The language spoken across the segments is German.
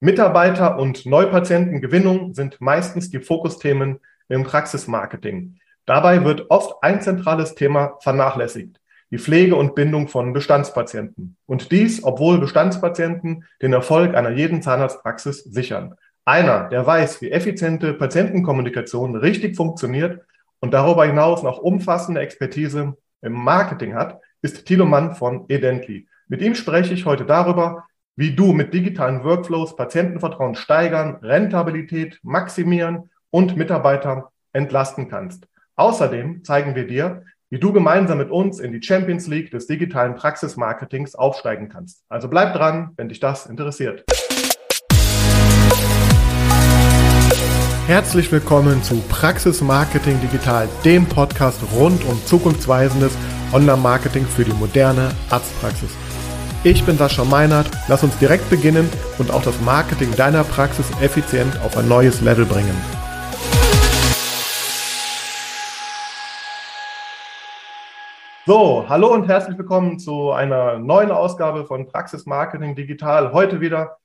Mitarbeiter- und Neupatientengewinnung sind meistens die Fokusthemen im Praxismarketing. Dabei wird oft ein zentrales Thema vernachlässigt, die Pflege und Bindung von Bestandspatienten. Und dies, obwohl Bestandspatienten den Erfolg einer jeden Zahnarztpraxis sichern. Einer, der weiß, wie effiziente Patientenkommunikation richtig funktioniert und darüber hinaus noch umfassende Expertise im Marketing hat, ist Thilo Mann von Edently. Mit ihm spreche ich heute darüber, wie du mit digitalen Workflows Patientenvertrauen steigern, Rentabilität maximieren und Mitarbeiter entlasten kannst. Außerdem zeigen wir dir, wie du gemeinsam mit uns in die Champions League des digitalen Praxismarketings aufsteigen kannst. Also bleib dran, wenn dich das interessiert. Herzlich willkommen zu Praxis Marketing Digital, dem Podcast rund um zukunftsweisendes Online-Marketing für die moderne Arztpraxis. Ich bin Sascha Meinert. Lass uns direkt beginnen und auch das Marketing deiner Praxis effizient auf ein neues Level bringen. So, hallo und herzlich willkommen zu einer neuen Ausgabe von Praxis Marketing Digital. Heute wieder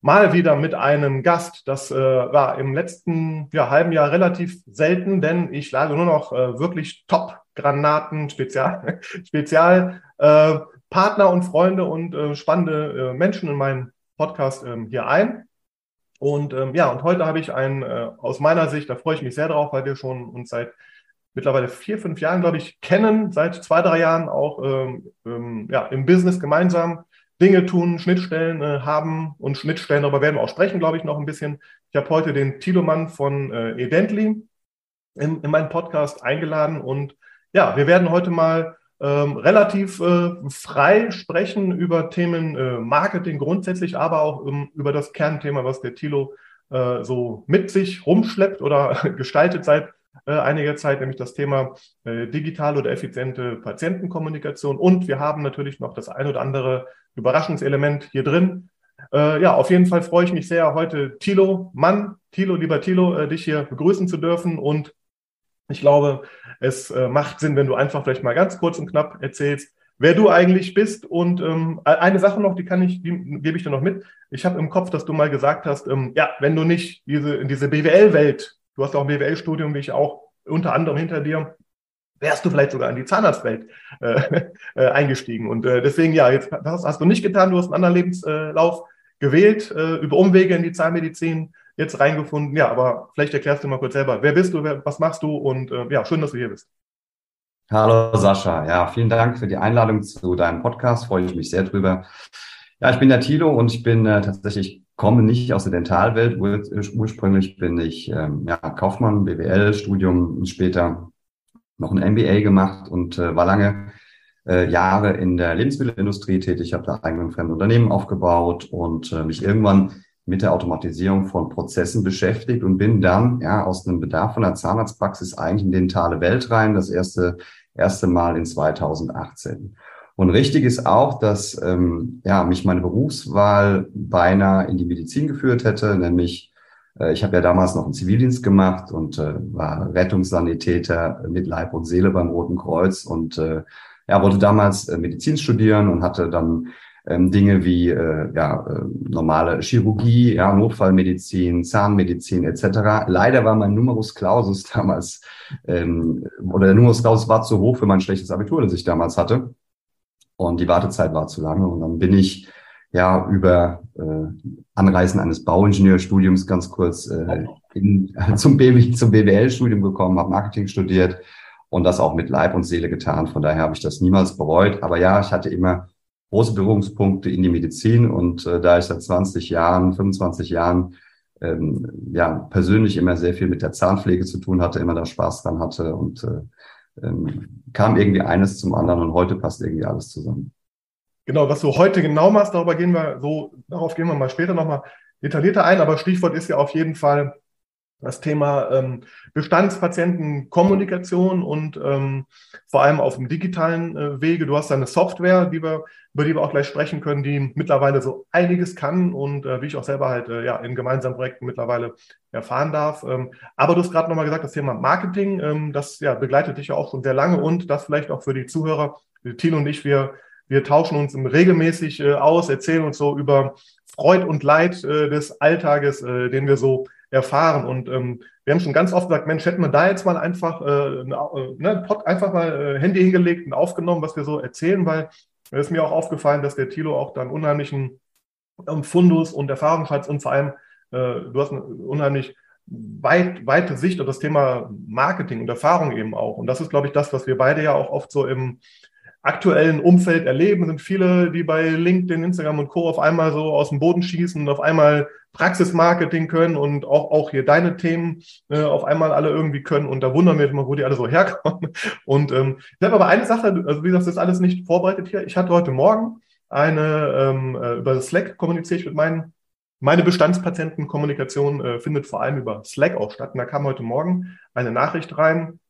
mal wieder mit einem Gast. Das äh, war im letzten ja, halben Jahr relativ selten, denn ich lade nur noch äh, wirklich Top-Granaten, Spezial, Spezial äh, Partner und Freunde und äh, spannende äh, Menschen in meinen Podcast ähm, hier ein. Und ähm, ja, und heute habe ich einen äh, aus meiner Sicht, da freue ich mich sehr drauf, weil wir schon uns seit mittlerweile vier, fünf Jahren, glaube ich, kennen, seit zwei, drei Jahren auch ähm, ähm, ja, im Business gemeinsam Dinge tun, Schnittstellen äh, haben und Schnittstellen, darüber werden wir auch sprechen, glaube ich, noch ein bisschen. Ich habe heute den Thilo Mann von äh, Edently in, in meinen Podcast eingeladen und ja, wir werden heute mal ähm, relativ äh, frei sprechen über Themen äh, Marketing grundsätzlich, aber auch um, über das Kernthema, was der Thilo äh, so mit sich rumschleppt oder gestaltet seit äh, einiger Zeit, nämlich das Thema äh, digitale oder effiziente Patientenkommunikation. Und wir haben natürlich noch das ein oder andere Überraschungselement hier drin. Äh, ja, auf jeden Fall freue ich mich sehr, heute Thilo Mann, Thilo, lieber Thilo, äh, dich hier begrüßen zu dürfen und ich glaube, es äh, macht Sinn, wenn du einfach vielleicht mal ganz kurz und knapp erzählst, wer du eigentlich bist. Und ähm, eine Sache noch, die kann ich, die gebe ich dir noch mit. Ich habe im Kopf, dass du mal gesagt hast, ähm, ja, wenn du nicht diese in diese BWL-Welt, du hast auch ein BWL-Studium, wie ich auch unter anderem hinter dir, wärst du vielleicht sogar in die Zahnarztwelt äh, äh, eingestiegen. Und äh, deswegen, ja, jetzt das hast du nicht getan, du hast einen anderen Lebenslauf gewählt, äh, über Umwege in die Zahnmedizin jetzt reingefunden. Ja, aber vielleicht erklärst du mal kurz selber, wer bist du, wer, was machst du und äh, ja, schön, dass du hier bist. Hallo Sascha, ja, vielen Dank für die Einladung zu deinem Podcast, freue ich mich sehr drüber. Ja, ich bin der Thilo und ich bin äh, tatsächlich, komme nicht aus der Dentalwelt. Ur ursprünglich bin ich ähm, ja, Kaufmann, BWL-Studium und später noch ein MBA gemacht und äh, war lange äh, Jahre in der Lebensmittelindustrie tätig, habe da eigene fremde Unternehmen aufgebaut und äh, mich irgendwann mit der Automatisierung von Prozessen beschäftigt und bin dann ja aus einem Bedarf von der Zahnarztpraxis eigentlich in die dentale Welt rein, das erste, erste Mal in 2018. Und richtig ist auch, dass ähm, ja, mich meine Berufswahl beinahe in die Medizin geführt hätte, nämlich äh, ich habe ja damals noch einen Zivildienst gemacht und äh, war Rettungssanitäter mit Leib und Seele beim Roten Kreuz und äh, ja, wollte damals äh, Medizin studieren und hatte dann ähm, Dinge wie äh, ja, äh, normale Chirurgie, ja, Notfallmedizin, Zahnmedizin etc. Leider war mein Numerus Clausus damals, ähm, oder der Numerus Clausus war zu hoch für mein schlechtes Abitur, das ich damals hatte. Und die Wartezeit war zu lange. Und dann bin ich ja über äh, Anreißen eines Bauingenieurstudiums ganz kurz äh, in, zum, BW, zum BWL-Studium gekommen, habe Marketing studiert und das auch mit Leib und Seele getan. Von daher habe ich das niemals bereut. Aber ja, ich hatte immer große Berührungspunkte in die Medizin und äh, da ich seit 20 Jahren, 25 Jahren ähm, ja persönlich immer sehr viel mit der Zahnpflege zu tun hatte, immer da Spaß dran hatte und äh, ähm, kam irgendwie eines zum anderen und heute passt irgendwie alles zusammen. Genau, was du heute genau machst, darüber gehen wir so, darauf gehen wir mal später nochmal detaillierter ein, aber Stichwort ist ja auf jeden Fall das Thema ähm, Bestandspatientenkommunikation und ähm, vor allem auf dem digitalen äh, Wege. Du hast eine Software, die wir, über die wir auch gleich sprechen können, die mittlerweile so einiges kann und äh, wie ich auch selber halt äh, ja in gemeinsamen Projekten mittlerweile erfahren darf. Ähm, aber du hast gerade nochmal gesagt, das Thema Marketing, ähm, das ja begleitet dich ja auch schon sehr lange und das vielleicht auch für die Zuhörer. Tino und ich, wir wir tauschen uns regelmäßig äh, aus, erzählen uns so über Freud und Leid äh, des Alltages, äh, den wir so erfahren. Und ähm, wir haben schon ganz oft gesagt, Mensch, hätten wir da jetzt mal einfach, äh, ne, Pod, einfach mal äh, Handy hingelegt und aufgenommen, was wir so erzählen, weil es ist mir auch aufgefallen, dass der Thilo auch dann unheimlichen ähm, Fundus und Erfahrungsschatz und vor allem, äh, du hast eine unheimlich weit, weite Sicht auf das Thema Marketing und Erfahrung eben auch. Und das ist, glaube ich, das, was wir beide ja auch oft so im aktuellen Umfeld erleben. Es sind viele, die bei LinkedIn, Instagram und Co. auf einmal so aus dem Boden schießen und auf einmal Praxismarketing können und auch, auch hier deine Themen äh, auf einmal alle irgendwie können. Und da wundern wir immer, wo die alle so herkommen. Und ähm, ich habe aber eine Sache, also wie gesagt, das ist alles nicht vorbereitet hier. Ich hatte heute Morgen eine, ähm, äh, über Slack kommuniziere ich mit meinen meine Bestandspatientenkommunikation äh, findet vor allem über Slack auch statt. Und da kam heute Morgen eine Nachricht rein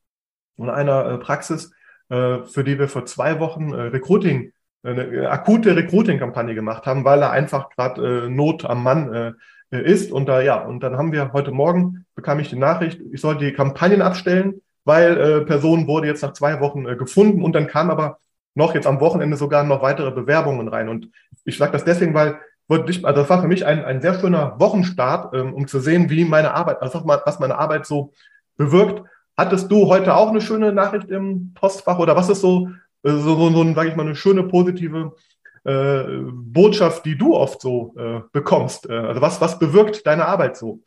von einer äh, Praxis, äh, für die wir vor zwei Wochen äh, Recruiting, eine akute Recruiting-Kampagne gemacht haben, weil da einfach gerade äh, Not am Mann äh, ist. Und da ja, und dann haben wir heute Morgen bekam ich die Nachricht, ich soll die Kampagnen abstellen, weil äh, Person wurde jetzt nach zwei Wochen äh, gefunden und dann kam aber noch jetzt am Wochenende sogar noch weitere Bewerbungen rein. Und ich sage das deswegen, weil also das war für mich ein, ein sehr schöner Wochenstart, ähm, um zu sehen, wie meine Arbeit, also was meine Arbeit so bewirkt. Hattest du heute auch eine schöne Nachricht im Postfach oder was ist so, äh, so, so, so sage ich mal, eine schöne positive äh, Botschaft, die du oft so äh, bekommst? Äh, also was, was bewirkt deine Arbeit so?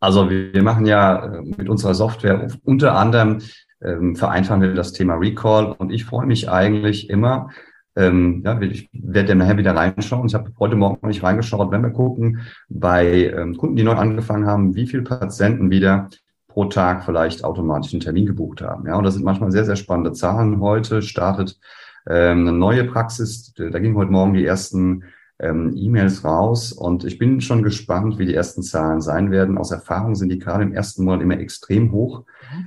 Also wir machen ja äh, mit unserer Software unter anderem ähm, vereinfachen wir das Thema Recall und ich freue mich eigentlich immer, ähm, ja, ich werde nachher wieder reinschauen. Ich habe heute Morgen noch nicht reingeschaut, wenn wir gucken, bei ähm, Kunden, die neu angefangen haben, wie viele Patienten wieder pro Tag vielleicht automatisch einen Termin gebucht haben. Ja, und das sind manchmal sehr, sehr spannende Zahlen. Heute startet ähm, eine neue Praxis. Da ging heute Morgen die ersten ähm, E-Mails raus und ich bin schon gespannt, wie die ersten Zahlen sein werden. Aus Erfahrung sind die gerade im ersten Monat immer extrem hoch.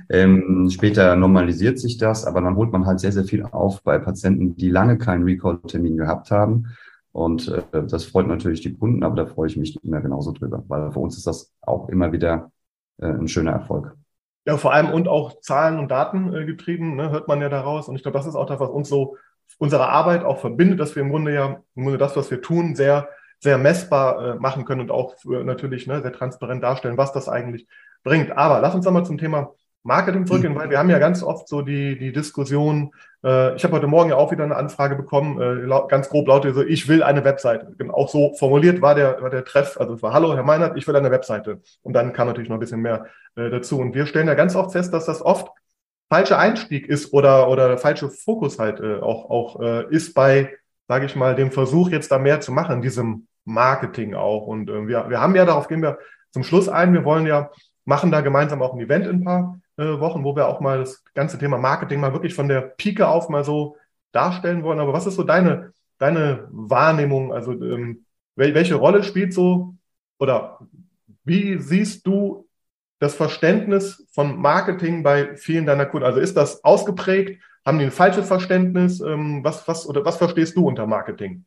Ähm, später normalisiert sich das, aber dann holt man halt sehr, sehr viel auf bei Patienten, die lange keinen Recall-Termin gehabt haben. Und äh, das freut natürlich die Kunden, aber da freue ich mich immer genauso drüber, weil für uns ist das auch immer wieder äh, ein schöner Erfolg. Ja, vor allem und auch Zahlen und Daten äh, getrieben, ne, hört man ja daraus. Und ich glaube, das ist auch das, was uns so unsere Arbeit auch verbindet, dass wir im Grunde ja im Grunde das, was wir tun, sehr, sehr messbar äh, machen können und auch für, natürlich ne, sehr transparent darstellen, was das eigentlich bringt. Aber lass uns nochmal zum Thema Marketing zurückgehen, weil wir haben ja ganz oft so die, die Diskussion, äh, ich habe heute Morgen ja auch wieder eine Anfrage bekommen, äh, ganz grob lautet so, ich will eine Webseite. Genau, auch so formuliert war der, war der Treff, also es war, hallo Herr Meinert, ich will eine Webseite. Und dann kam natürlich noch ein bisschen mehr äh, dazu. Und wir stellen ja ganz oft fest, dass das oft falscher Einstieg ist oder, oder der falsche Fokus halt äh, auch, auch äh, ist bei, sage ich mal, dem Versuch jetzt da mehr zu machen, diesem Marketing auch. Und äh, wir, wir haben ja, darauf gehen wir zum Schluss ein, wir wollen ja, machen da gemeinsam auch ein Event in ein paar äh, Wochen, wo wir auch mal das ganze Thema Marketing mal wirklich von der Pike auf mal so darstellen wollen. Aber was ist so deine, deine Wahrnehmung? Also ähm, welche Rolle spielt so oder wie siehst du das Verständnis von Marketing bei vielen deiner Kunden? Also ist das ausgeprägt? Haben die ein falsches Verständnis? Ähm, was, was, oder was verstehst du unter Marketing?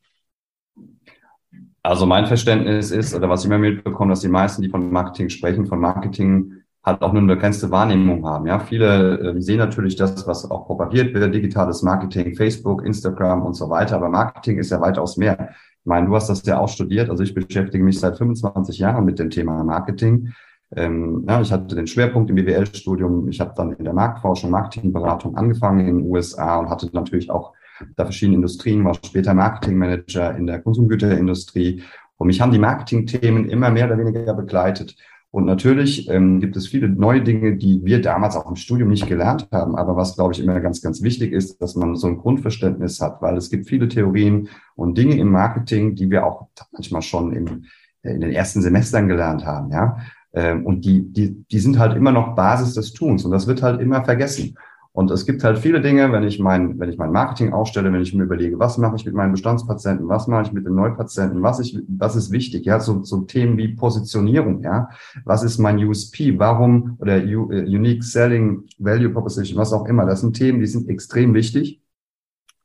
Also mein Verständnis ist, oder was ich immer mitbekomme, dass die meisten, die von Marketing sprechen, von Marketing halt auch nur eine begrenzte Wahrnehmung haben. Ja, viele äh, sehen natürlich das, was auch propagiert wird, digitales Marketing, Facebook, Instagram und so weiter. Aber Marketing ist ja weitaus mehr. Ich meine, du hast das ja auch studiert. Also ich beschäftige mich seit 25 Jahren mit dem Thema Marketing. Ähm, ja, ich hatte den Schwerpunkt im BWL-Studium. Ich habe dann in der Marktforschung, Marketingberatung angefangen in den USA und hatte natürlich auch da verschiedene Industrien, war später Marketingmanager in der Konsumgüterindustrie. Und mich haben die Marketingthemen immer mehr oder weniger begleitet. Und natürlich ähm, gibt es viele neue Dinge, die wir damals auch im Studium nicht gelernt haben. Aber was, glaube ich, immer ganz, ganz wichtig ist, dass man so ein Grundverständnis hat, weil es gibt viele Theorien und Dinge im Marketing, die wir auch manchmal schon im, in den ersten Semestern gelernt haben. Ja, und die, die, die sind halt immer noch Basis des Tuns und das wird halt immer vergessen. Und es gibt halt viele Dinge, wenn ich mein, wenn ich mein Marketing aufstelle, wenn ich mir überlege, was mache ich mit meinen Bestandspatienten, was mache ich mit den Neupatienten, was ich, was ist wichtig, ja, so, so Themen wie Positionierung, ja, was ist mein USP, warum? Oder uh, Unique Selling Value Proposition, was auch immer, das sind Themen, die sind extrem wichtig,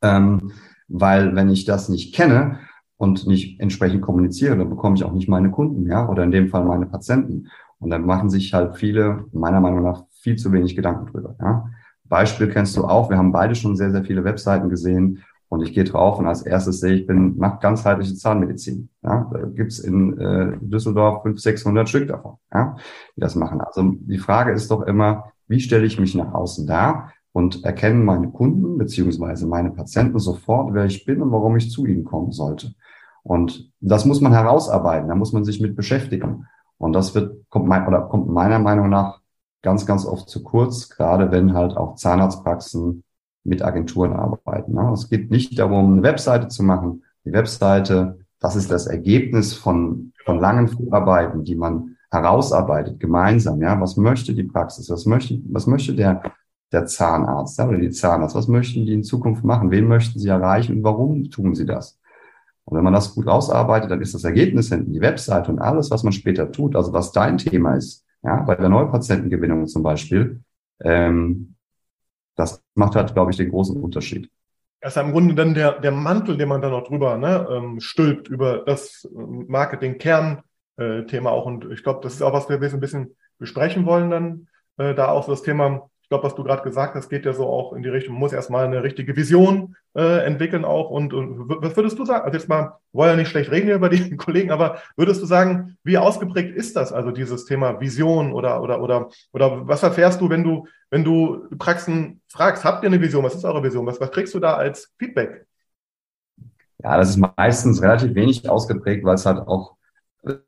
ähm, weil wenn ich das nicht kenne und nicht entsprechend kommuniziere, dann bekomme ich auch nicht meine Kunden, ja, oder in dem Fall meine Patienten. Und dann machen sich halt viele, meiner Meinung nach, viel zu wenig Gedanken drüber, ja. Beispiel kennst du auch. Wir haben beide schon sehr, sehr viele Webseiten gesehen. Und ich gehe drauf und als erstes sehe ich, bin, mache ganzheitliche Zahnmedizin. Ja, da gibt's in äh, Düsseldorf 500, 600 Stück davon, ja, die das machen. Also die Frage ist doch immer, wie stelle ich mich nach außen dar und erkennen meine Kunden beziehungsweise meine Patienten sofort, wer ich bin und warum ich zu ihnen kommen sollte. Und das muss man herausarbeiten, da muss man sich mit beschäftigen. Und das wird, kommt, mein, oder kommt meiner Meinung nach ganz, ganz oft zu kurz, gerade wenn halt auch Zahnarztpraxen mit Agenturen arbeiten. Ne? Es geht nicht darum, eine Webseite zu machen. Die Webseite, das ist das Ergebnis von, von langen Vorarbeiten, die man herausarbeitet, gemeinsam. Ja, was möchte die Praxis? Was möchte, was möchte der, der Zahnarzt ja, oder die Zahnarzt? Was möchten die in Zukunft machen? Wen möchten sie erreichen und warum tun sie das? Und wenn man das gut ausarbeitet, dann ist das Ergebnis hinten die Webseite und alles, was man später tut, also was dein Thema ist, ja, bei der Neupatientengewinnung zum Beispiel, ähm, das macht halt, glaube ich, den großen Unterschied. Das ist im Grunde dann der, der Mantel, den man dann noch drüber ne, ähm, stülpt, über das Marketing-Kern-Thema auch. Und ich glaube, das ist auch, was wir ein bisschen besprechen wollen dann, äh, da auch so das Thema glaube, was du gerade gesagt hast, geht ja so auch in die Richtung, man muss erstmal eine richtige Vision äh, entwickeln auch. Und, und was würdest du sagen? Also jetzt mal, wollen ja nicht schlecht reden über die Kollegen, aber würdest du sagen, wie ausgeprägt ist das, also dieses Thema Vision oder, oder, oder, oder was erfährst du, wenn du, wenn du Praxen fragst, habt ihr eine Vision? Was ist eure Vision? Was, was kriegst du da als Feedback? Ja, das ist meistens relativ wenig ausgeprägt, weil es halt auch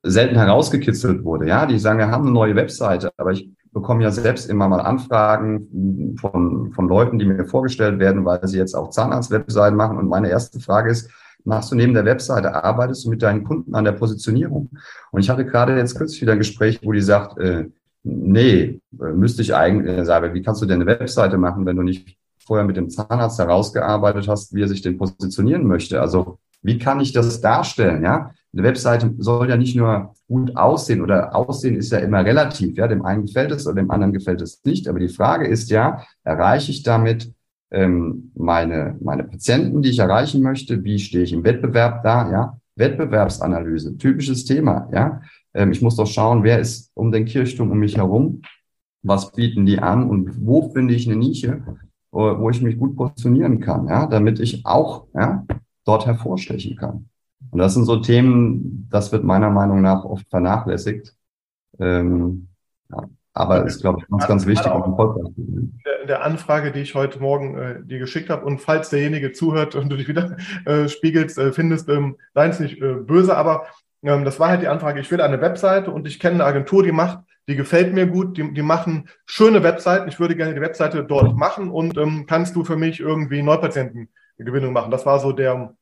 selten herausgekitzelt wurde. Ja, die sagen, wir haben eine neue Webseite, aber ich bekomme ja selbst immer mal Anfragen von, von Leuten, die mir vorgestellt werden, weil sie jetzt auch Zahnarzt-Webseiten machen. Und meine erste Frage ist, machst du neben der Webseite, arbeitest du mit deinen Kunden an der Positionierung? Und ich hatte gerade jetzt kürzlich wieder ein Gespräch, wo die sagt, äh, nee, müsste ich eigentlich äh, sagen, wie kannst du denn eine Webseite machen, wenn du nicht vorher mit dem Zahnarzt herausgearbeitet hast, wie er sich denn positionieren möchte? Also wie kann ich das darstellen? Ja, eine Webseite soll ja nicht nur gut aussehen oder Aussehen ist ja immer relativ. Ja, dem einen gefällt es oder dem anderen gefällt es nicht. Aber die Frage ist ja, erreiche ich damit ähm, meine meine Patienten, die ich erreichen möchte? Wie stehe ich im Wettbewerb da? Ja, Wettbewerbsanalyse, typisches Thema. Ja, ähm, ich muss doch schauen, wer ist um den Kirchturm um mich herum? Was bieten die an und wo finde ich eine Nische, wo ich mich gut positionieren kann, ja, damit ich auch ja, dort hervorstechen kann. Und das sind so Themen, das wird meiner Meinung nach oft vernachlässigt. Ähm, ja, aber ist, glaube ich, ganz, ganz wichtig. Auch in der Anfrage, die ich heute Morgen äh, dir geschickt habe, und falls derjenige zuhört und du dich wieder äh, spiegelst, äh, findest, ähm, nein, ist nicht äh, böse, aber ähm, das war halt die Anfrage, ich will eine Webseite und ich kenne eine Agentur, die macht, die gefällt mir gut, die, die machen schöne Webseiten, ich würde gerne die Webseite dort machen und ähm, kannst du für mich irgendwie Neupatientengewinnung machen? Das war so der,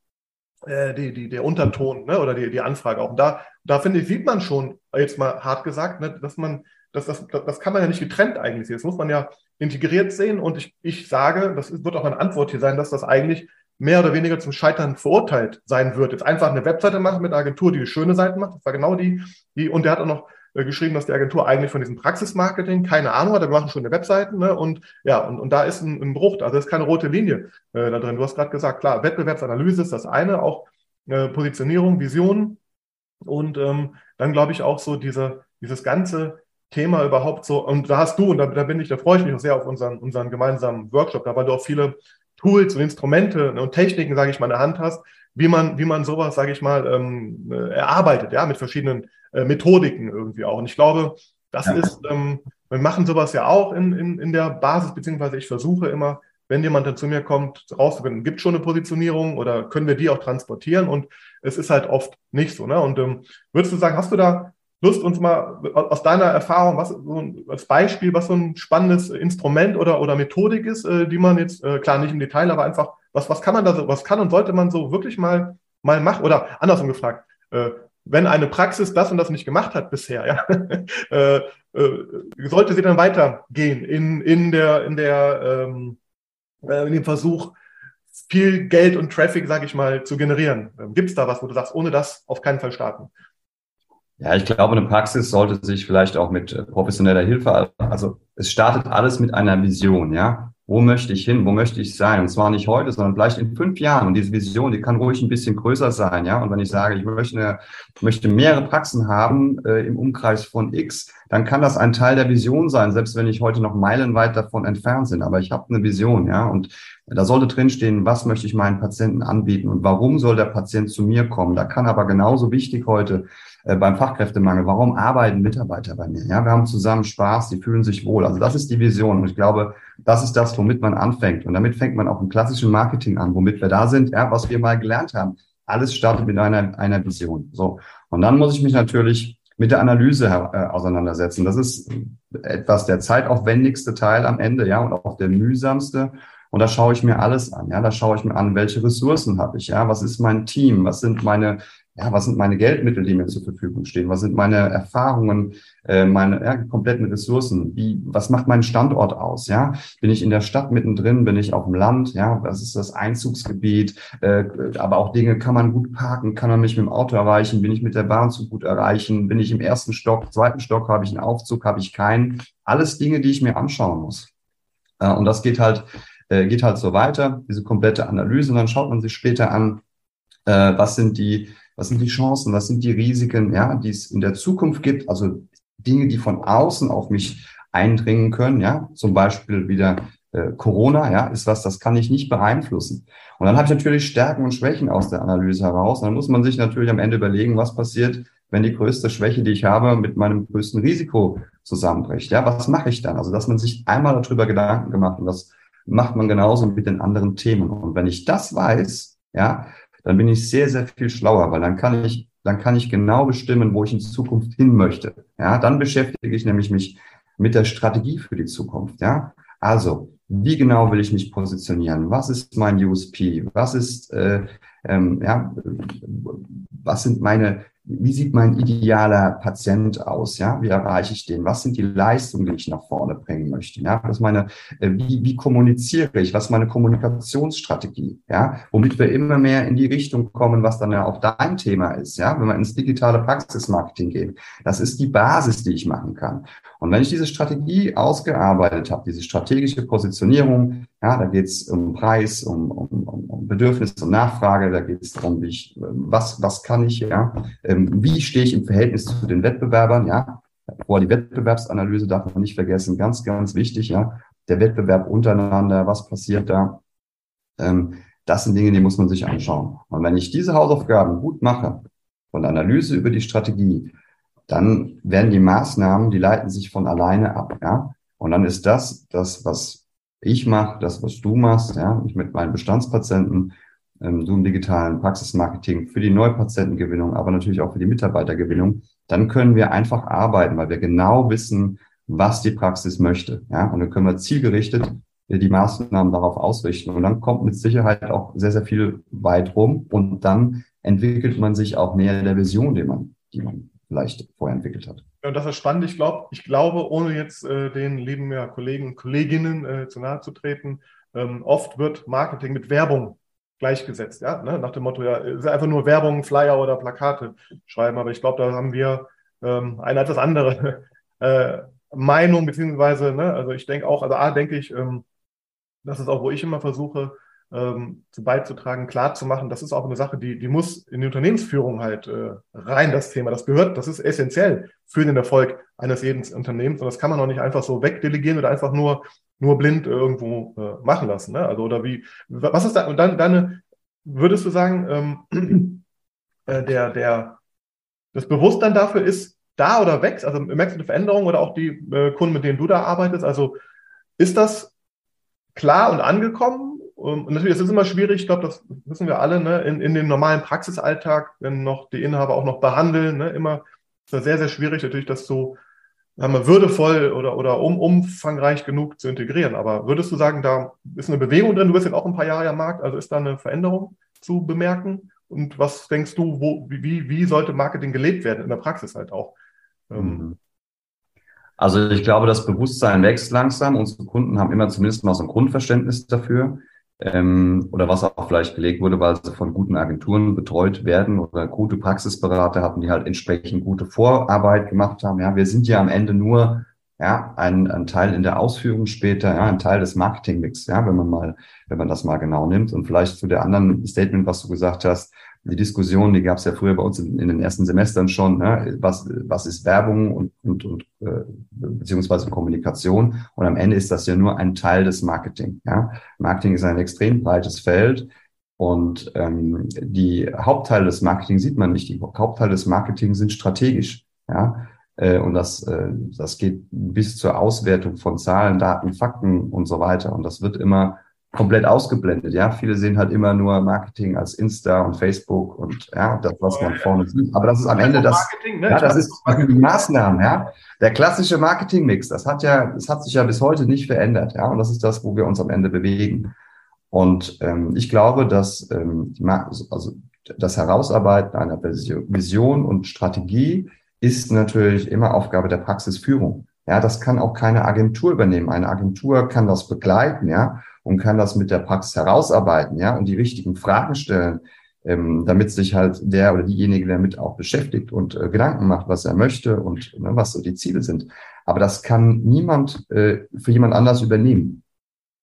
äh, die, die, der Unterton ne, oder die, die Anfrage auch. Und da, da finde ich, sieht man schon, jetzt mal hart gesagt, ne, dass man, das, das, das kann man ja nicht getrennt eigentlich sehen. Das muss man ja integriert sehen. Und ich, ich sage, das wird auch eine Antwort hier sein, dass das eigentlich mehr oder weniger zum Scheitern verurteilt sein wird. Jetzt einfach eine Webseite machen mit einer Agentur, die schöne Seiten macht. Das war genau die, die, und der hat auch noch äh, geschrieben, dass die Agentur eigentlich von diesem Praxismarketing keine Ahnung hat. Wir machen schon eine Webseiten ne? und ja, und, und da ist ein, ein Bruch, also ist keine rote Linie äh, da drin. Du hast gerade gesagt, klar, Wettbewerbsanalyse ist das eine, auch äh, Positionierung, Vision und ähm, dann glaube ich auch so diese, dieses ganze Thema überhaupt so, und da hast du, und da, da bin ich, da freue ich mich auch sehr auf unseren, unseren gemeinsamen Workshop, da weil du auch viele Tools und Instrumente und Techniken, sage ich mal, in der Hand hast, wie man, wie man sowas, sage ich mal, ähm, äh, erarbeitet, ja, mit verschiedenen äh, Methodiken irgendwie auch. Und ich glaube, das ja. ist, ähm, wir machen sowas ja auch in, in, in der Basis, beziehungsweise ich versuche immer, wenn jemand dann zu mir kommt, rauszufinden, gibt schon eine Positionierung oder können wir die auch transportieren? Und es ist halt oft nicht so. Ne? Und ähm, würdest du sagen, hast du da Lust, uns mal aus deiner Erfahrung, was so als Beispiel, was so ein spannendes Instrument oder, oder Methodik ist, äh, die man jetzt, äh, klar, nicht im Detail, aber einfach, was, was kann man da so, was kann und sollte man so wirklich mal, mal machen? Oder andersrum gefragt, äh, wenn eine Praxis das und das nicht gemacht hat bisher, ja, äh, äh, sollte sie dann weitergehen in, in der, in der, ähm, äh, in dem Versuch, viel Geld und Traffic, sage ich mal, zu generieren. Ähm, Gibt es da was, wo du sagst, ohne das auf keinen Fall starten? Ja, ich glaube, eine Praxis sollte sich vielleicht auch mit äh, professioneller Hilfe, also es startet alles mit einer Vision, ja wo möchte ich hin, wo möchte ich sein? Und zwar nicht heute, sondern vielleicht in fünf Jahren. Und diese Vision, die kann ruhig ein bisschen größer sein, ja. Und wenn ich sage, ich möchte, eine, möchte mehrere Praxen haben äh, im Umkreis von X, dann kann das ein Teil der Vision sein, selbst wenn ich heute noch meilenweit davon entfernt bin. Aber ich habe eine Vision, ja. Und Da sollte drinstehen, was möchte ich meinen Patienten anbieten und warum soll der Patient zu mir kommen. Da kann aber genauso wichtig heute äh, beim Fachkräftemangel, warum arbeiten Mitarbeiter bei mir? Ja, wir haben zusammen Spaß, die fühlen sich wohl. Also das ist die Vision und ich glaube, das ist das, womit man anfängt. Und damit fängt man auch im klassischen Marketing an, womit wir da sind, ja, was wir mal gelernt haben. Alles startet mit einer, einer Vision. So. Und dann muss ich mich natürlich mit der Analyse äh, auseinandersetzen. Das ist etwas der zeitaufwendigste Teil am Ende, ja, und auch der mühsamste. Und da schaue ich mir alles an. Ja, da schaue ich mir an, welche Ressourcen habe ich. Ja, was ist mein Team? Was sind meine ja, was sind meine Geldmittel, die mir zur Verfügung stehen? Was sind meine Erfahrungen, äh, meine ja, kompletten Ressourcen? Wie, was macht meinen Standort aus? Ja, bin ich in der Stadt mittendrin? Bin ich auf dem Land? Ja, was ist das Einzugsgebiet? Äh, aber auch Dinge, kann man gut parken? Kann man mich mit dem Auto erreichen? Bin ich mit der Bahn zu gut erreichen? Bin ich im ersten Stock, zweiten Stock? Habe ich einen Aufzug? Habe ich keinen? Alles Dinge, die ich mir anschauen muss. Äh, und das geht halt, äh, geht halt so weiter, diese komplette Analyse. Und dann schaut man sich später an, äh, was sind die was sind die Chancen, was sind die Risiken, ja, die es in der Zukunft gibt, also Dinge, die von außen auf mich eindringen können, ja, zum Beispiel wieder äh, Corona, ja, ist was, das kann ich nicht beeinflussen. Und dann habe ich natürlich Stärken und Schwächen aus der Analyse heraus. Und dann muss man sich natürlich am Ende überlegen, was passiert, wenn die größte Schwäche, die ich habe, mit meinem größten Risiko zusammenbricht. Ja, was mache ich dann? Also, dass man sich einmal darüber Gedanken gemacht und das macht man genauso mit den anderen Themen. Und wenn ich das weiß, ja, dann bin ich sehr, sehr viel schlauer, weil dann kann ich, dann kann ich genau bestimmen, wo ich in Zukunft hin möchte. Ja, dann beschäftige ich nämlich mich mit der Strategie für die Zukunft. Ja, also wie genau will ich mich positionieren? Was ist mein USP? Was ist, äh, ähm, ja, was sind meine wie sieht mein idealer Patient aus? Ja, wie erreiche ich den? Was sind die Leistungen, die ich nach vorne bringen möchte? Ja, was meine, äh, wie, wie kommuniziere ich? Was ist meine Kommunikationsstrategie? Ja, womit wir immer mehr in die Richtung kommen, was dann ja auch dein Thema ist. Ja, wenn wir ins digitale Praxismarketing gehen. Das ist die Basis, die ich machen kann. Und wenn ich diese Strategie ausgearbeitet habe, diese strategische Positionierung, ja, da geht es um Preis, um, um, um Bedürfnis und Nachfrage, da geht es darum, wie ich, was, was kann ich, ja, ähm, wie stehe ich im Verhältnis zu den Wettbewerbern, ja. Vor die Wettbewerbsanalyse darf man nicht vergessen, ganz, ganz wichtig, ja. Der Wettbewerb untereinander, was passiert da? Ähm, das sind Dinge, die muss man sich anschauen. Und wenn ich diese Hausaufgaben gut mache, von Analyse über die Strategie, dann werden die Maßnahmen, die leiten sich von alleine ab, ja. Und dann ist das, das, was ich mache das, was du machst, ja, ich mit meinen Bestandspatienten, ähm, du im digitalen Praxismarketing für die Neupatientengewinnung, aber natürlich auch für die Mitarbeitergewinnung, dann können wir einfach arbeiten, weil wir genau wissen, was die Praxis möchte. Ja, und dann können wir zielgerichtet die Maßnahmen darauf ausrichten. Und dann kommt mit Sicherheit auch sehr, sehr viel weit rum. Und dann entwickelt man sich auch näher der Vision, die man, die man vielleicht vorher entwickelt hat. Ja, das ist spannend. Ich glaube, ich glaube, ohne jetzt äh, den lieben ja, Kollegen und Kolleginnen äh, zu nahe zu treten, ähm, oft wird Marketing mit Werbung gleichgesetzt, ja, ne? nach dem Motto, ja, ist einfach nur Werbung, Flyer oder Plakate schreiben. Aber ich glaube, da haben wir ähm, eine etwas andere äh, Meinung, beziehungsweise, ne, also ich denke auch, also A, denke ich, ähm, das ist auch, wo ich immer versuche, ähm, zu beizutragen, klar zu machen, das ist auch eine Sache, die, die muss in die Unternehmensführung halt äh, rein, das Thema. Das gehört, das ist essentiell für den Erfolg eines jeden Unternehmens und das kann man auch nicht einfach so wegdelegieren oder einfach nur, nur blind irgendwo äh, machen lassen. Ne? Also, oder wie, was ist da, und dann, dann würdest du sagen, ähm, äh, der, der, das Bewusstsein dafür ist da oder wächst? Also merkst du eine Veränderung oder auch die äh, Kunden, mit denen du da arbeitest? Also ist das klar und angekommen und natürlich, es ist immer schwierig, ich glaube, das wissen wir alle, ne, in, in dem normalen Praxisalltag, wenn noch die Inhaber auch noch behandeln, ne, immer ist das sehr, sehr schwierig, natürlich das so sagen wir, würdevoll oder, oder um, umfangreich genug zu integrieren. Aber würdest du sagen, da ist eine Bewegung drin, du bist jetzt auch ein paar Jahre am Markt, also ist da eine Veränderung zu bemerken? Und was denkst du, wo, wie, wie sollte Marketing gelebt werden in der Praxis halt auch? Ähm, mhm. Also ich glaube, das Bewusstsein wächst langsam. Unsere Kunden haben immer zumindest mal so ein Grundverständnis dafür ähm, oder was auch vielleicht gelegt wurde, weil sie von guten Agenturen betreut werden oder gute Praxisberater hatten, die halt entsprechend gute Vorarbeit gemacht haben. Ja, wir sind ja am Ende nur ja, ein, ein Teil in der Ausführung später, ja, ein Teil des Marketingmix, ja, wenn man mal, wenn man das mal genau nimmt. Und vielleicht zu der anderen Statement, was du gesagt hast, die Diskussion, die gab es ja früher bei uns in, in, den ersten Semestern schon, ne? was, was ist Werbung und, und, und äh, beziehungsweise Kommunikation. Und am Ende ist das ja nur ein Teil des Marketing. Ja? Marketing ist ein extrem breites Feld. Und ähm, die Hauptteile des Marketing sieht man nicht. Die Hauptteile des Marketing sind strategisch. Ja? Äh, und das, äh, das geht bis zur Auswertung von Zahlen, Daten, Fakten und so weiter. Und das wird immer komplett ausgeblendet. Ja, viele sehen halt immer nur Marketing als Insta und Facebook und ja, das, was man vorne sieht. Aber das ist am Ende das, ne? ja, das ist die Maßnahmen, ja. Der klassische Marketingmix, das hat ja, das hat sich ja bis heute nicht verändert, ja. Und das ist das, wo wir uns am Ende bewegen. Und ähm, ich glaube, dass ähm, also das Herausarbeiten einer Vision und Strategie ist natürlich immer Aufgabe der Praxisführung. Ja, das kann auch keine Agentur übernehmen. Eine Agentur kann das begleiten, ja, und kann das mit der Praxis herausarbeiten, ja, und die richtigen Fragen stellen, ähm, damit sich halt der oder diejenige damit auch beschäftigt und äh, Gedanken macht, was er möchte und ne, was so die Ziele sind. Aber das kann niemand äh, für jemand anders übernehmen.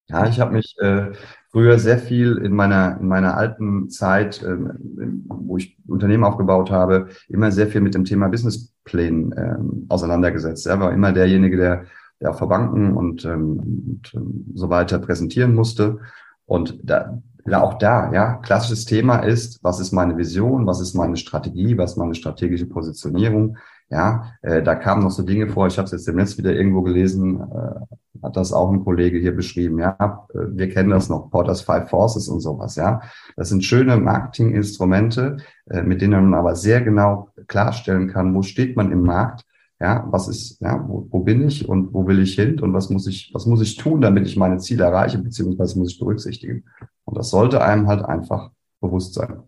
Ja, ich habe mich äh, früher sehr viel in meiner, in meiner alten Zeit, ähm, wo ich Unternehmen aufgebaut habe, immer sehr viel mit dem Thema Businessplänen ähm, auseinandergesetzt. Er war immer derjenige, der, auch vor Banken und, ähm, und ähm, so weiter präsentieren musste. Und da, ja, auch da, ja, klassisches Thema ist, was ist meine Vision, was ist meine Strategie, was ist meine strategische Positionierung, ja, äh, da kamen noch so Dinge vor, ich habe es jetzt demnächst wieder irgendwo gelesen, äh, hat das auch ein Kollege hier beschrieben, ja, äh, wir kennen das noch, Porters Five Forces und sowas, ja. Das sind schöne Marketinginstrumente, äh, mit denen man aber sehr genau klarstellen kann, wo steht man im Markt, ja, was ist, ja, wo, wo bin ich und wo will ich hin und was muss ich, was muss ich tun, damit ich meine Ziele erreiche, beziehungsweise muss ich berücksichtigen. Und das sollte einem halt einfach bewusst sein.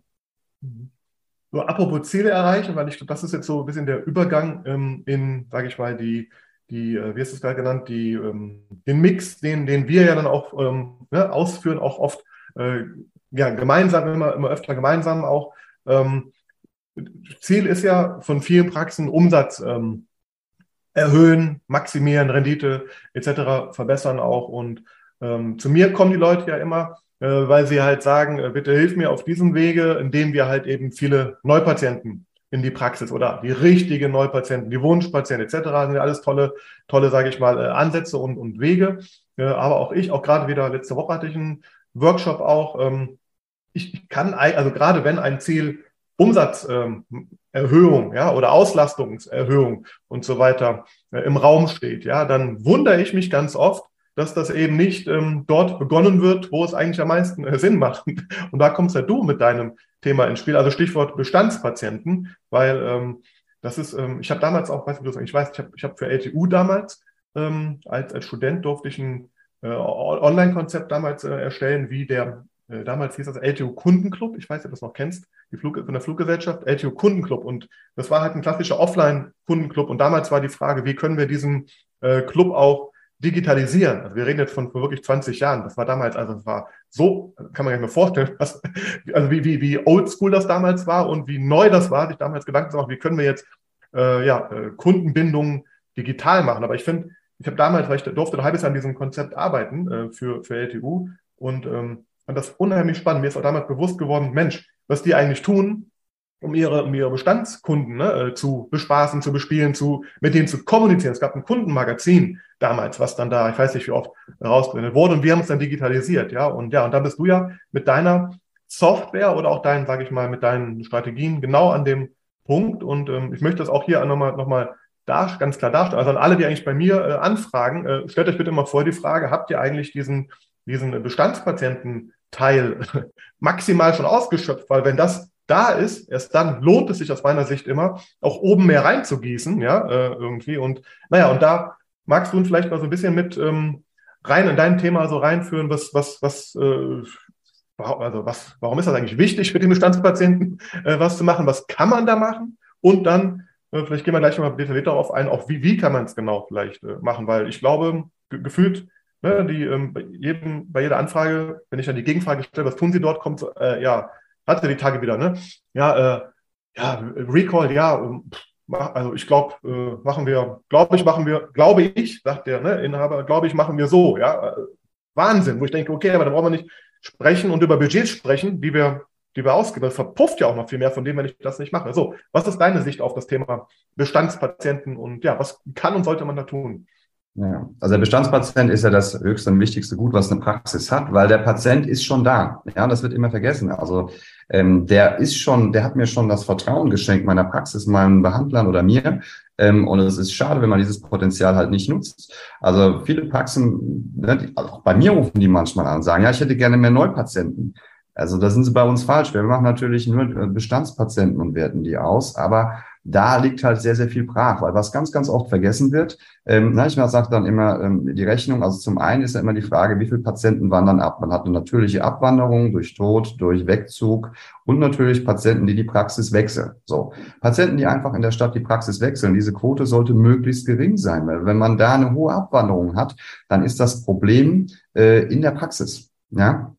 So, apropos Ziele erreichen, weil ich glaube, das ist jetzt so ein bisschen der Übergang ähm, in, sage ich mal, die, die, äh, wie ist es gerade genannt, die, ähm, den Mix, den, den wir ja dann auch ähm, ne, ausführen, auch oft äh, ja, gemeinsam, immer, immer öfter gemeinsam auch. Ähm, Ziel ist ja von vielen Praxen Umsatz ähm, erhöhen, maximieren, Rendite etc. verbessern auch. Und ähm, zu mir kommen die Leute ja immer, äh, weil sie halt sagen, äh, bitte hilf mir auf diesem Wege, indem wir halt eben viele Neupatienten in die Praxis oder die richtigen Neupatienten, die Wunschpatienten etc. Sind ja alles tolle, tolle, sage ich mal, äh, Ansätze und, und Wege. Aber auch ich, auch gerade wieder letzte Woche hatte ich einen Workshop auch. Ähm, ich kann, also gerade wenn ein Ziel Umsatzerhöhung ähm, ja, oder Auslastungserhöhung und so weiter im Raum steht, ja, dann wundere ich mich ganz oft, dass das eben nicht ähm, dort begonnen wird, wo es eigentlich am meisten äh, Sinn macht. Und da kommst ja du mit deinem Thema ins Spiel, also Stichwort Bestandspatienten, weil ähm, das ist, ähm, ich habe damals auch, weiß nicht, ich weiß, ich habe ich hab für LTU damals ähm, als, als Student durfte ich ein äh, Online-Konzept damals äh, erstellen, wie der, äh, damals hieß das LTU Kundenclub, ich weiß ob du das noch kennst, die Flug, von der Fluggesellschaft, LTU Kundenclub. Und das war halt ein klassischer Offline-Kundenclub. Und damals war die Frage, wie können wir diesen äh, Club auch digitalisieren. Also wir reden jetzt von, von wirklich 20 Jahren. Das war damals, also das war so, kann man sich mal vorstellen, was, also wie, wie, wie oldschool das damals war und wie neu das war, sich damals Gedanken zu machen, wie können wir jetzt äh, ja, äh, Kundenbindungen digital machen. Aber ich finde, ich habe damals, weil ich durfte ein halbes Jahr an diesem Konzept arbeiten äh, für, für LTU und ähm, fand das unheimlich spannend. Mir ist auch damals bewusst geworden, Mensch, was die eigentlich tun, um ihre, um ihre Bestandskunden ne, äh, zu bespaßen, zu bespielen, zu, mit denen zu kommunizieren. Es gab ein Kundenmagazin damals, was dann da, ich weiß nicht, wie oft rausgesendet wurde und wir haben es dann digitalisiert, ja. Und ja, und da bist du ja mit deiner Software oder auch deinen, sage ich mal, mit deinen Strategien genau an dem Punkt. Und ähm, ich möchte das auch hier nochmal noch mal ganz klar darstellen. Also an alle, die eigentlich bei mir äh, anfragen, äh, stellt euch bitte immer vor die Frage, habt ihr eigentlich diesen, diesen Bestandspatiententeil maximal schon ausgeschöpft? Weil wenn das da ist, erst dann lohnt es sich aus meiner Sicht immer, auch oben mehr reinzugießen, ja, äh, irgendwie. Und naja, und da magst du uns vielleicht mal so ein bisschen mit ähm, rein in dein Thema so reinführen, was, was, was, äh, also was, warum ist das eigentlich wichtig für den Bestandspatienten, äh, was zu machen? Was kann man da machen? Und dann, äh, vielleicht gehen wir gleich mal detailliert darauf ein, auch wie, wie kann man es genau vielleicht äh, machen, weil ich glaube, ge gefühlt, ne, die, ähm, bei, jedem, bei jeder Anfrage, wenn ich dann die Gegenfrage stelle, was tun Sie dort, kommt, äh, ja, hatte die Tage wieder, ne? Ja, äh, ja, Recall, ja, ähm, also ich glaube, äh, machen wir, glaube ich, machen wir, glaube ich, sagt der ne, Inhaber, glaube ich, machen wir so, ja. Äh, Wahnsinn, wo ich denke, okay, aber da brauchen wir nicht sprechen und über Budgets sprechen, die wir die wir ausgeben. Das verpufft ja auch noch viel mehr von dem, wenn ich das nicht mache. So, was ist deine Sicht auf das Thema Bestandspatienten und ja, was kann und sollte man da tun? Ja, also der Bestandspatient ist ja das höchste und wichtigste Gut, was eine Praxis hat, weil der Patient ist schon da. Ja, das wird immer vergessen. Also ähm, der ist schon, der hat mir schon das Vertrauen geschenkt meiner Praxis, meinen Behandlern oder mir. Ähm, und es ist schade, wenn man dieses Potenzial halt nicht nutzt. Also viele Praxen, ne, die, auch bei mir rufen die manchmal an, sagen, ja, ich hätte gerne mehr Neupatienten. Also da sind sie bei uns falsch. Wir machen natürlich nur Bestandspatienten und werten die aus, aber da liegt halt sehr, sehr viel brach, weil was ganz, ganz oft vergessen wird, ähm, na, ich sage dann immer ähm, die Rechnung, also zum einen ist ja immer die Frage, wie viele Patienten wandern ab. Man hat eine natürliche Abwanderung durch Tod, durch Wegzug und natürlich Patienten, die die Praxis wechseln. So, Patienten, die einfach in der Stadt die Praxis wechseln, diese Quote sollte möglichst gering sein, weil wenn man da eine hohe Abwanderung hat, dann ist das Problem äh, in der Praxis. Ja,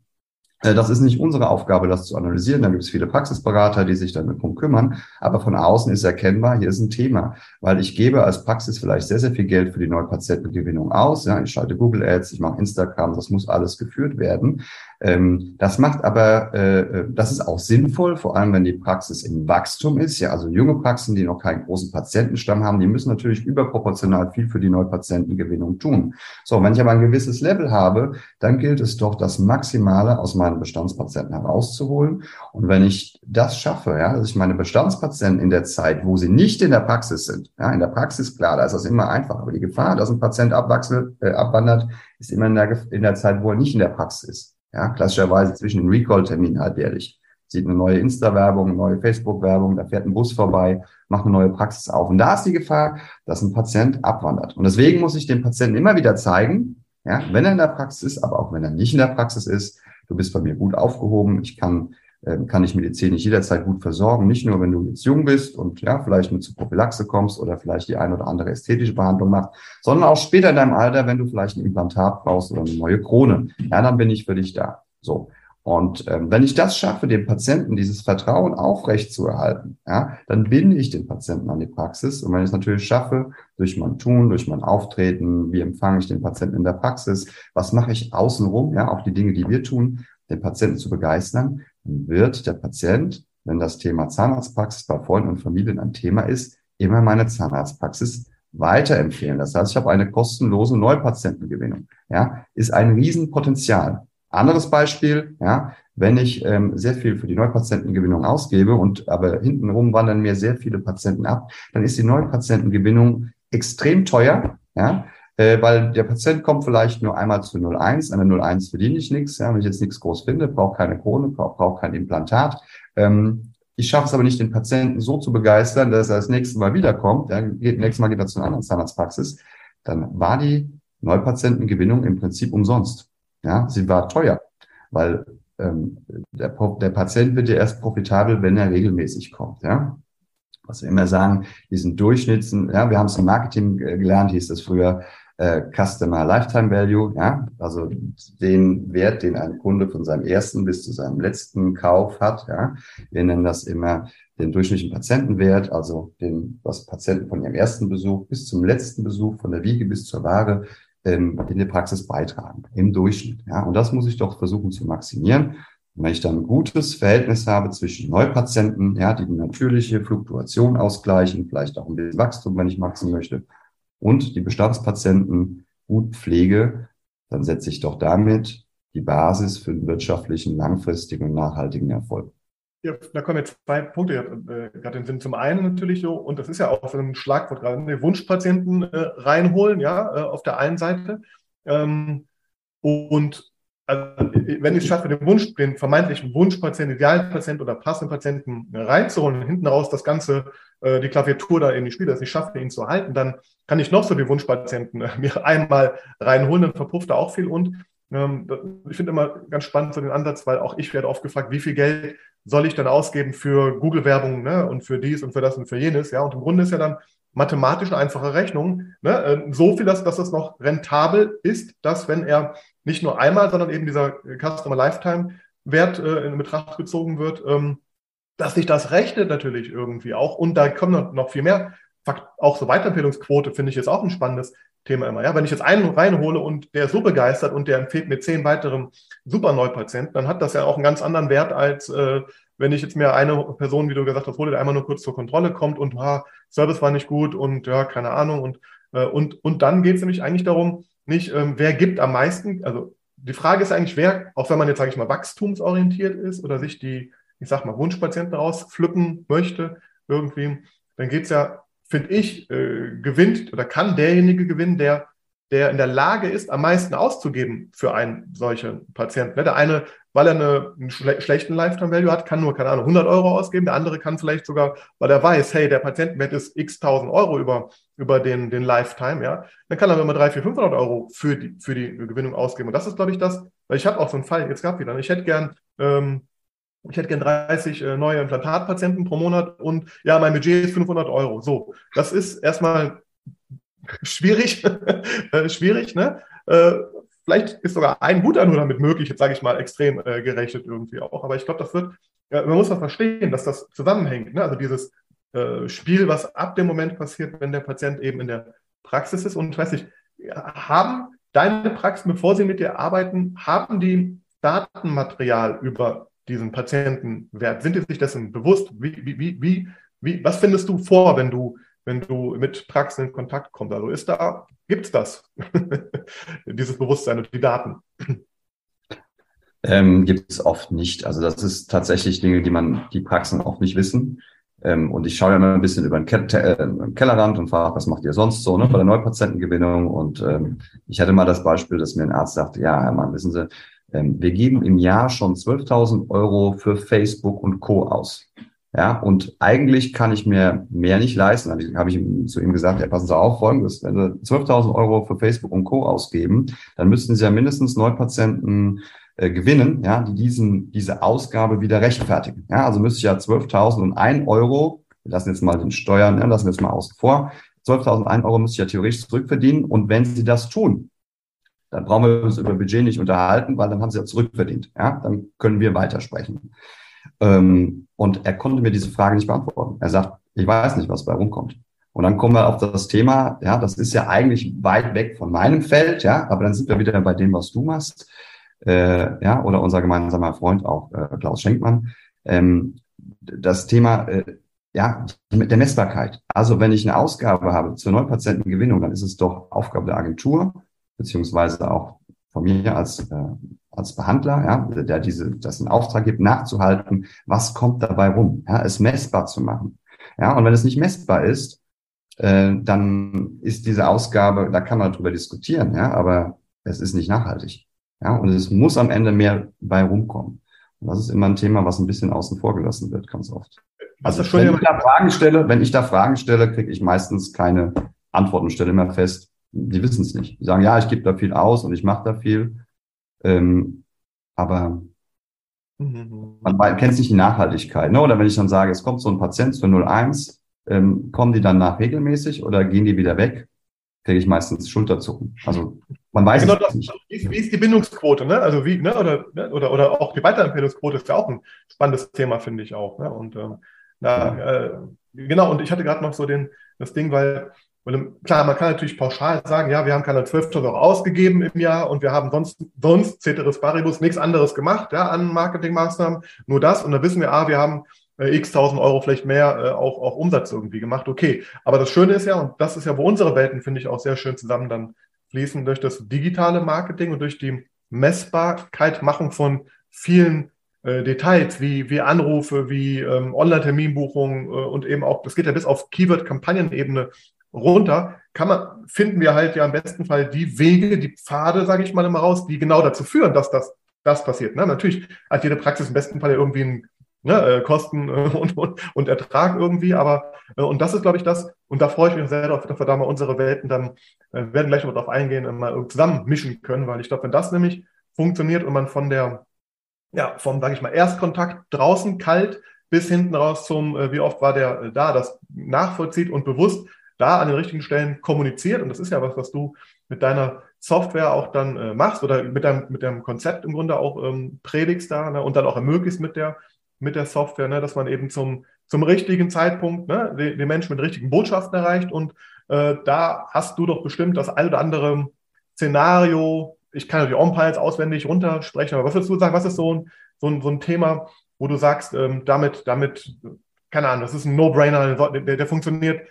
das ist nicht unsere Aufgabe, das zu analysieren. Da gibt es viele Praxisberater, die sich damit drum kümmern. Aber von außen ist erkennbar, hier ist ein Thema, weil ich gebe als Praxis vielleicht sehr, sehr viel Geld für die Neupatientengewinnung aus. Ja, ich schalte Google Ads, ich mache Instagram, das muss alles geführt werden. Ähm, das macht aber, äh, äh, das ist auch sinnvoll, vor allem wenn die Praxis im Wachstum ist. Ja, also junge Praxen, die noch keinen großen Patientenstamm haben, die müssen natürlich überproportional viel für die Neupatientengewinnung tun. So, wenn ich aber ein gewisses Level habe, dann gilt es doch, das Maximale aus meinen Bestandspatienten herauszuholen. Und wenn ich das schaffe, ja, dass ich meine Bestandspatienten in der Zeit, wo sie nicht in der Praxis sind, ja, in der Praxis, klar, da ist das immer einfach, aber die Gefahr, dass ein Patient abwachselt, äh, abwandert, ist immer in der, in der Zeit, wo er nicht in der Praxis ist. Ja, klassischerweise zwischen den Recall-Terminen halbjährlich. Sieht eine neue Insta-Werbung, eine neue Facebook-Werbung, da fährt ein Bus vorbei, macht eine neue Praxis auf. Und da ist die Gefahr, dass ein Patient abwandert. Und deswegen muss ich dem Patienten immer wieder zeigen, ja, wenn er in der Praxis ist, aber auch wenn er nicht in der Praxis ist, du bist bei mir gut aufgehoben, ich kann kann ich Medizin nicht jederzeit gut versorgen. Nicht nur, wenn du jetzt jung bist und ja, vielleicht mit zur Prophylaxe kommst oder vielleicht die ein oder andere ästhetische Behandlung machst, sondern auch später in deinem Alter, wenn du vielleicht ein Implantat brauchst oder eine neue Krone. Ja, dann bin ich für dich da. So. Und ähm, wenn ich das schaffe, dem Patienten dieses Vertrauen aufrecht zu erhalten, ja, dann binde ich den Patienten an die Praxis. Und wenn ich es natürlich schaffe, durch mein Tun, durch mein Auftreten, wie empfange ich den Patienten in der Praxis, was mache ich außenrum, ja, auch die Dinge, die wir tun, den Patienten zu begeistern, dann wird der Patient, wenn das Thema Zahnarztpraxis bei Freunden und Familien ein Thema ist, immer meine Zahnarztpraxis weiterempfehlen. Das heißt, ich habe eine kostenlose Neupatientengewinnung. Ja, ist ein Riesenpotenzial. Anderes Beispiel, ja, wenn ich ähm, sehr viel für die Neupatientengewinnung ausgebe und aber hintenrum wandern mir sehr viele Patienten ab, dann ist die Neupatientengewinnung extrem teuer, ja, äh, weil der Patient kommt vielleicht nur einmal zu 01, an der 01 verdiene ich nichts, ja, wenn ich jetzt nichts groß finde, brauche keine Krone, brauche brauch kein Implantat. Ähm, ich schaffe es aber nicht, den Patienten so zu begeistern, dass er das nächste Mal wiederkommt, ja, geht, nächstes Mal geht er zu einer anderen Zahnarztpraxis, dann war die Neupatientengewinnung im Prinzip umsonst. Ja, sie war teuer, weil ähm, der, der Patient wird ja erst profitabel, wenn er regelmäßig kommt. Ja, was wir immer sagen, diesen Durchschnitten, ja, wir haben es im Marketing gelernt, hieß das früher, äh, Customer Lifetime Value, ja, also den Wert, den ein Kunde von seinem ersten bis zu seinem letzten Kauf hat, ja. Wir nennen das immer den durchschnittlichen Patientenwert, also den, was Patienten von ihrem ersten Besuch bis zum letzten Besuch, von der Wiege bis zur Ware, ähm, in der Praxis beitragen, im Durchschnitt, ja. Und das muss ich doch versuchen zu maximieren. Und wenn ich dann ein gutes Verhältnis habe zwischen Neupatienten, ja, die die natürliche Fluktuation ausgleichen, vielleicht auch ein bisschen Wachstum, wenn ich maxen möchte, und die Bestandspatienten gut pflege, dann setze ich doch damit die Basis für einen wirtschaftlichen, langfristigen und nachhaltigen Erfolg. Ja, da kommen jetzt zwei Punkte äh, gerade den Sinn. Zum einen natürlich so, und das ist ja auch so ein Schlagwort gerade, die Wunschpatienten äh, reinholen, ja, äh, auf der einen Seite. Ähm, und also, wenn ich es schaffe, den Wunsch, den vermeintlichen Wunschpatienten, Idealpatienten oder passenden Patienten reinzuholen und hinten raus das Ganze, äh, die Klaviatur da in die Spiele, dass ich schaffe, ihn zu halten, dann kann ich noch so die Wunschpatienten äh, mir einmal reinholen, dann verpufft da auch viel. Und ähm, ich finde immer ganz spannend so den Ansatz, weil auch ich werde oft gefragt, wie viel Geld soll ich dann ausgeben für Google-Werbung ne, und für dies und für das und für jenes. Ja, und im Grunde ist ja dann mathematisch eine einfache Rechnung. Ne? Äh, so viel, dass, dass es noch rentabel ist, dass wenn er nicht nur einmal, sondern eben dieser Customer Lifetime Wert äh, in Betracht gezogen wird, ähm, dass sich das rechnet natürlich irgendwie auch. Und da kommen noch, viel mehr. Auch so Weiterempfehlungsquote finde ich jetzt auch ein spannendes Thema immer. Ja, wenn ich jetzt einen reinhole und der ist so begeistert und der empfiehlt mir zehn weiteren super Neupatienten, dann hat das ja auch einen ganz anderen Wert als äh, wenn ich jetzt mir eine Person, wie du gesagt hast, hole, der einmal nur kurz zur Kontrolle kommt und ha, Service war nicht gut und ja, keine Ahnung. Und, äh, und, und dann geht es nämlich eigentlich darum, nicht, ähm, wer gibt am meisten, also die Frage ist eigentlich, wer, auch wenn man jetzt, sage ich mal, wachstumsorientiert ist oder sich die, ich sag mal, Wunschpatienten rauspflücken möchte, irgendwie, dann geht es ja, finde ich, äh, gewinnt oder kann derjenige gewinnen, der der in der Lage ist, am meisten auszugeben für einen solchen Patienten. Ne, der eine, weil er eine, einen schle schlechten Lifetime Value hat, kann nur, keine Ahnung, 100 Euro ausgeben. Der andere kann vielleicht sogar, weil er weiß, hey, der Patientenwert ist x 1000 Euro über, über den, den Lifetime, ja, dann kann er immer 300, 400, 500 Euro für die, für die Gewinnung ausgeben. Und das ist, glaube ich, das, weil ich habe auch so einen Fall, jetzt gab wieder, ne, ich hätte gern, ähm, ich hätte gern 30 äh, neue Implantatpatienten pro Monat und ja, mein Budget ist 500 Euro. So, das ist erstmal schwierig, äh, schwierig, ne? Äh, vielleicht ist sogar ein guter nur damit möglich, jetzt sage ich mal extrem gerechnet irgendwie auch. Aber ich glaube, das wird, man muss das verstehen, dass das zusammenhängt. Ne? Also dieses Spiel, was ab dem Moment passiert, wenn der Patient eben in der Praxis ist. Und ich weiß nicht, haben deine Praxen, bevor sie mit dir arbeiten, haben die Datenmaterial über diesen Patientenwert? Sind die sich dessen bewusst? Wie, wie, wie, wie, was findest du vor, wenn du wenn du mit Praxen in Kontakt kommst. Also ist da, gibt es das, dieses Bewusstsein und die Daten? Ähm, gibt es oft nicht. Also das ist tatsächlich Dinge, die man, die Praxen oft nicht wissen. Ähm, und ich schaue ja immer ein bisschen über den Ke äh, Kellerrand und frage, was macht ihr sonst so ne, bei der Neupatientengewinnung? Und ähm, ich hatte mal das Beispiel, dass mir ein Arzt sagte, ja, Herr Mann, wissen Sie, wir geben im Jahr schon 12.000 Euro für Facebook und Co. aus. Ja, und eigentlich kann ich mir mehr nicht leisten. Dann habe ich zu ihm gesagt, ja, passen Sie auf, folgendes, wenn Sie 12.000 Euro für Facebook und Co. ausgeben, dann müssten Sie ja mindestens Neupatienten äh, gewinnen, ja, die diesen, diese Ausgabe wieder rechtfertigen. Ja, also müsste ich ja 12.000 und ein Euro, wir lassen jetzt mal den Steuern, ja, lassen wir jetzt mal außen vor, 12.000 Euro müsste ich ja theoretisch zurückverdienen. Und wenn Sie das tun, dann brauchen wir uns über Budget nicht unterhalten, weil dann haben Sie ja zurückverdient. Ja, dann können wir weitersprechen. Ähm, und er konnte mir diese Frage nicht beantworten. Er sagt, ich weiß nicht, was bei rumkommt. Und dann kommen wir auf das Thema, ja, das ist ja eigentlich weit weg von meinem Feld, ja, aber dann sind wir wieder bei dem, was du machst, äh, ja, oder unser gemeinsamer Freund auch, äh, Klaus Schenkmann. Ähm, das Thema, äh, ja, mit der Messbarkeit. Also wenn ich eine Ausgabe habe zur Neupatientengewinnung, dann ist es doch Aufgabe der Agentur, beziehungsweise auch von mir als, äh, als Behandler, ja, der diese, das in Auftrag gibt, nachzuhalten, was kommt dabei rum, ja, es messbar zu machen. Ja, und wenn es nicht messbar ist, äh, dann ist diese Ausgabe, da kann man drüber diskutieren, ja, aber es ist nicht nachhaltig. Ja, und es muss am Ende mehr bei rumkommen. Und das ist immer ein Thema, was ein bisschen außen vor gelassen wird, ganz oft. Also wenn ich da Fragen stelle, wenn ich da Fragen stelle, kriege ich meistens keine Antworten, stelle immer fest, die wissen es nicht. Die sagen, ja, ich gebe da viel aus und ich mache da viel. Ähm, aber mhm. man kennt nicht die Nachhaltigkeit. Ne? Oder wenn ich dann sage, es kommt so ein Patient zur 01, ähm, kommen die dann nach regelmäßig oder gehen die wieder weg? Kriege ich meistens Schulterzucken. Also man weiß genau, es nicht. Wie, wie, ist die Bindungsquote, ne? Also wie, ne? Oder, ne? oder, oder auch die Weiterempfehlungsquote ist ja auch ein spannendes Thema, finde ich auch. Ne? Und ähm, na, ja. äh, genau, und ich hatte gerade noch so den, das Ding, weil und klar, man kann natürlich pauschal sagen, ja, wir haben keine 12.000 Euro ausgegeben im Jahr und wir haben sonst, sonst Ceteris Paribus nichts anderes gemacht, ja, an Marketingmaßnahmen, nur das. Und dann wissen wir, ah, wir haben äh, x tausend Euro vielleicht mehr äh, auch, auch Umsatz irgendwie gemacht. Okay. Aber das Schöne ist ja, und das ist ja, wo unsere Welten, finde ich, auch sehr schön zusammen dann fließen, durch das digitale Marketing und durch die Messbarkeit, Machung von vielen äh, Details wie, wie Anrufe, wie ähm, Online-Terminbuchungen äh, und eben auch, das geht ja bis auf Keyword-Kampagnenebene runter, kann man, finden wir halt ja im besten Fall die Wege, die Pfade, sage ich mal immer raus, die genau dazu führen, dass das, das passiert. Ne? Natürlich hat jede Praxis im besten Fall ja irgendwie einen ne, äh, Kosten äh, und, und, und Ertrag irgendwie, aber äh, und das ist, glaube ich, das, und da freue ich mich sehr darauf, dass wir da mal unsere Welten dann, äh, werden gleich mal darauf eingehen, mal zusammen mischen können, weil ich glaube, wenn das nämlich funktioniert und man von der, ja, vom, sage ich mal, Erstkontakt draußen kalt bis hinten raus zum, äh, wie oft war der äh, da, das nachvollzieht und bewusst da an den richtigen Stellen kommuniziert. Und das ist ja was, was du mit deiner Software auch dann äh, machst oder mit deinem, mit deinem Konzept im Grunde auch ähm, predigst da ne, und dann auch ermöglicht mit der, mit der Software, ne, dass man eben zum, zum richtigen Zeitpunkt ne, den, den Menschen mit richtigen Botschaften erreicht und Äh, da hast du doch bestimmt das ein oder andere Szenario. Ich kann natürlich On-Piles auswendig runtersprechen, aber was würdest du sagen, was ist so ein, so ein, so ein Thema, wo du sagst, ähm, damit, damit, keine Ahnung, das ist ein No-Brainer, der, der funktioniert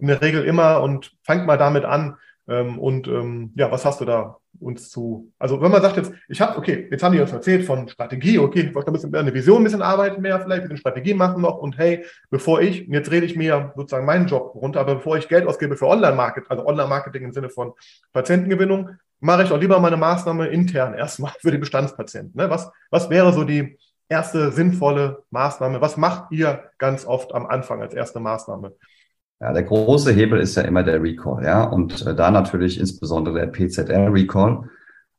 in der Regel immer und fangt mal damit an. Ähm, und ähm, ja, was hast du da uns zu? Also wenn man sagt jetzt, ich habe, okay, jetzt haben die uns erzählt von Strategie, okay, ich wollte ein bisschen mehr eine Vision, ein bisschen arbeiten mehr, vielleicht ein bisschen Strategie machen noch und hey, bevor ich, jetzt rede ich mir sozusagen meinen Job runter, aber bevor ich Geld ausgebe für Online-Marketing, also Online-Marketing im Sinne von Patientengewinnung, mache ich auch lieber meine Maßnahme intern erstmal für die Bestandspatienten. Ne? Was, was wäre so die erste sinnvolle Maßnahme? Was macht ihr ganz oft am Anfang als erste Maßnahme? Ja, der große Hebel ist ja immer der Recall, ja, und äh, da natürlich insbesondere der PZR-Recall.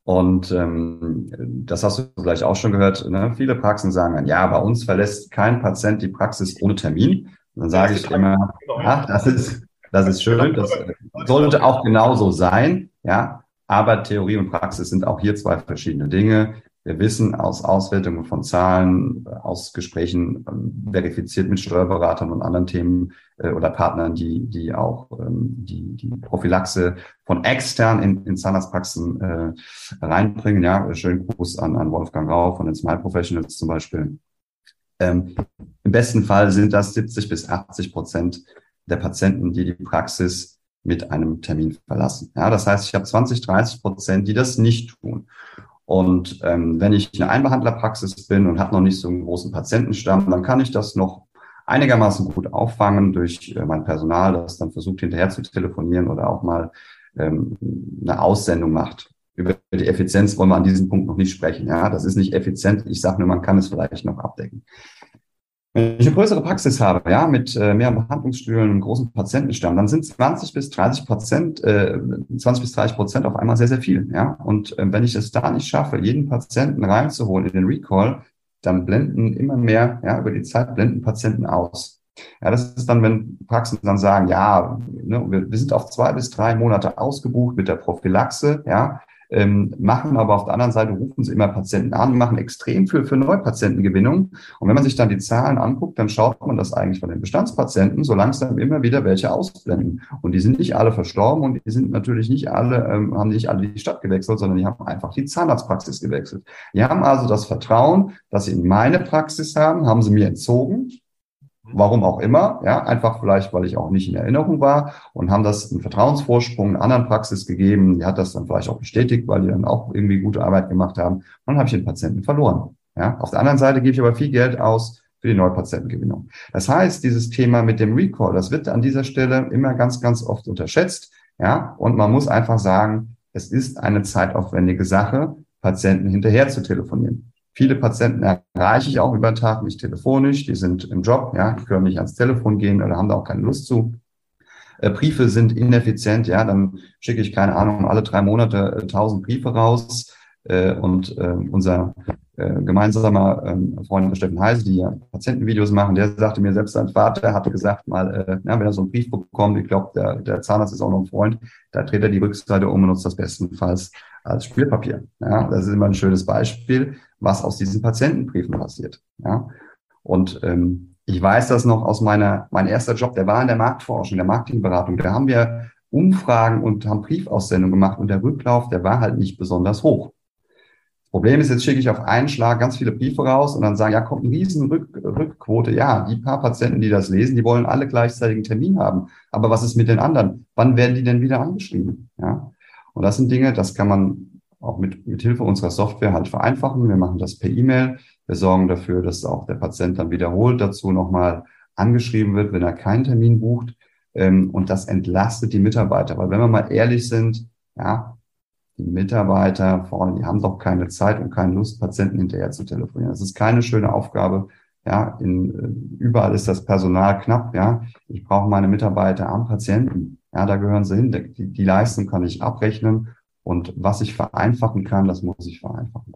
Und ähm, das hast du vielleicht auch schon gehört. Ne? Viele Praxen sagen dann, ja, bei uns verlässt kein Patient die Praxis ohne Termin. Und dann sage ich immer, ja, das ist, das ist schön, das sollte auch genauso sein, ja. Aber Theorie und Praxis sind auch hier zwei verschiedene Dinge. Wir wissen aus Auswertungen von Zahlen, aus Gesprächen ähm, verifiziert mit Steuerberatern und anderen Themen äh, oder Partnern, die, die auch ähm, die, die Prophylaxe von extern in, in Zahnarztpraxen äh, reinbringen. Ja, schönen Gruß an, an Wolfgang Rau von den Smile Professionals zum Beispiel. Ähm, Im besten Fall sind das 70 bis 80 Prozent der Patienten, die die Praxis mit einem Termin verlassen. Ja, das heißt, ich habe 20, 30 Prozent, die das nicht tun. Und ähm, wenn ich eine Einbehandlerpraxis bin und habe noch nicht so einen großen Patientenstamm, dann kann ich das noch einigermaßen gut auffangen durch äh, mein Personal, das dann versucht hinterher zu telefonieren oder auch mal ähm, eine Aussendung macht. Über die Effizienz wollen wir an diesem Punkt noch nicht sprechen. Ja, das ist nicht effizient. Ich sage nur, man kann es vielleicht noch abdecken. Wenn ich eine größere Praxis habe, ja, mit äh, mehr Behandlungsstühlen, einem großen Patientenstamm, dann sind 20 bis 30 Prozent, äh, 20 bis 30 Prozent auf einmal sehr, sehr viel, ja. Und äh, wenn ich es da nicht schaffe, jeden Patienten reinzuholen in den Recall, dann blenden immer mehr, ja, über die Zeit blenden Patienten aus. Ja, das ist dann, wenn Praxen dann sagen, ja, ne, wir, wir sind auf zwei bis drei Monate ausgebucht mit der Prophylaxe, ja, ähm, machen aber auf der anderen Seite rufen sie immer Patienten an, machen extrem viel für Neupatientengewinnung. Und wenn man sich dann die Zahlen anguckt, dann schaut man das eigentlich von den Bestandspatienten so langsam immer wieder welche ausblenden. Und die sind nicht alle verstorben und die sind natürlich nicht alle, ähm, haben nicht alle die Stadt gewechselt, sondern die haben einfach die Zahnarztpraxis gewechselt. Die haben also das Vertrauen, dass sie in meine Praxis haben, haben sie mir entzogen warum auch immer, ja, einfach vielleicht, weil ich auch nicht in Erinnerung war und haben das einen Vertrauensvorsprung in anderen Praxis gegeben. Die hat das dann vielleicht auch bestätigt, weil die dann auch irgendwie gute Arbeit gemacht haben. Und dann habe ich den Patienten verloren. Ja, auf der anderen Seite gebe ich aber viel Geld aus für die Neupatientengewinnung. Das heißt, dieses Thema mit dem Recall, das wird an dieser Stelle immer ganz, ganz oft unterschätzt. Ja, und man muss einfach sagen, es ist eine zeitaufwendige Sache, Patienten hinterher zu telefonieren. Viele Patienten erreiche ich auch über Tag, nicht telefonisch, die sind im Job, ja, die können nicht ans Telefon gehen oder haben da auch keine Lust zu. Äh, Briefe sind ineffizient, ja, dann schicke ich, keine Ahnung, alle drei Monate äh, tausend Briefe raus. Äh, und äh, unser äh, gemeinsamer ähm, Freund Steffen Heise, die ja Patientenvideos machen, der sagte mir, selbst sein Vater hatte gesagt mal, äh, ja, wenn er so einen Brief bekommt, ich glaube, der, der Zahnarzt ist auch noch ein Freund, da dreht er die Rückseite um und nutzt das bestenfalls als Spielpapier. Ja, das ist immer ein schönes Beispiel was aus diesen Patientenbriefen passiert. Ja? Und ähm, ich weiß das noch aus meiner, mein erster Job, der war in der Marktforschung, der Marketingberatung. Da haben wir Umfragen und haben Briefaussendungen gemacht und der Rücklauf, der war halt nicht besonders hoch. Problem ist, jetzt schicke ich auf einen Schlag ganz viele Briefe raus und dann sagen, ja, kommt eine riesen Rück Rückquote. Ja, die paar Patienten, die das lesen, die wollen alle gleichzeitig einen Termin haben. Aber was ist mit den anderen? Wann werden die denn wieder angeschrieben? Ja. Und das sind Dinge, das kann man auch mit, mit Hilfe unserer Software halt vereinfachen. Wir machen das per E-Mail. Wir sorgen dafür, dass auch der Patient dann wiederholt dazu nochmal angeschrieben wird, wenn er keinen Termin bucht. Ähm, und das entlastet die Mitarbeiter. Weil wenn wir mal ehrlich sind, ja, die Mitarbeiter vorne, die haben doch keine Zeit und keine Lust, Patienten hinterher zu telefonieren. Das ist keine schöne Aufgabe. Ja, in, äh, überall ist das Personal knapp. Ja, ich brauche meine Mitarbeiter am Patienten. Ja, da gehören sie hin. Die, die Leistung kann ich abrechnen und was ich vereinfachen kann, das muss ich vereinfachen.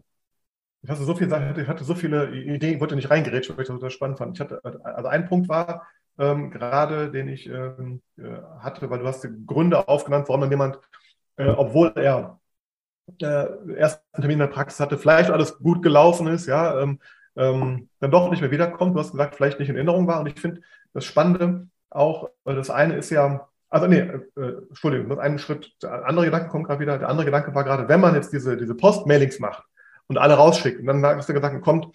Ich hatte so viel, ich hatte so viele Ideen, ich wollte nicht reingerätschen, weil ich das so spannend fand. Ich hatte, also ein Punkt war ähm, gerade, den ich ähm, äh, hatte, weil du hast Gründe aufgenannt, warum dann jemand, äh, obwohl er äh, ersten Termin in der Praxis hatte, vielleicht alles gut gelaufen ist, ja, ähm, ähm, dann doch nicht mehr wiederkommt. Du hast gesagt, vielleicht nicht in Erinnerung war. Und ich finde das Spannende auch, das eine ist ja, also nee, äh, Entschuldigung, noch einen Schritt, der andere Gedanke kommt gerade wieder. Der andere Gedanke war gerade, wenn man jetzt diese, diese Post-Mailings macht und alle rausschickt, und dann ist der Gedanke, kommt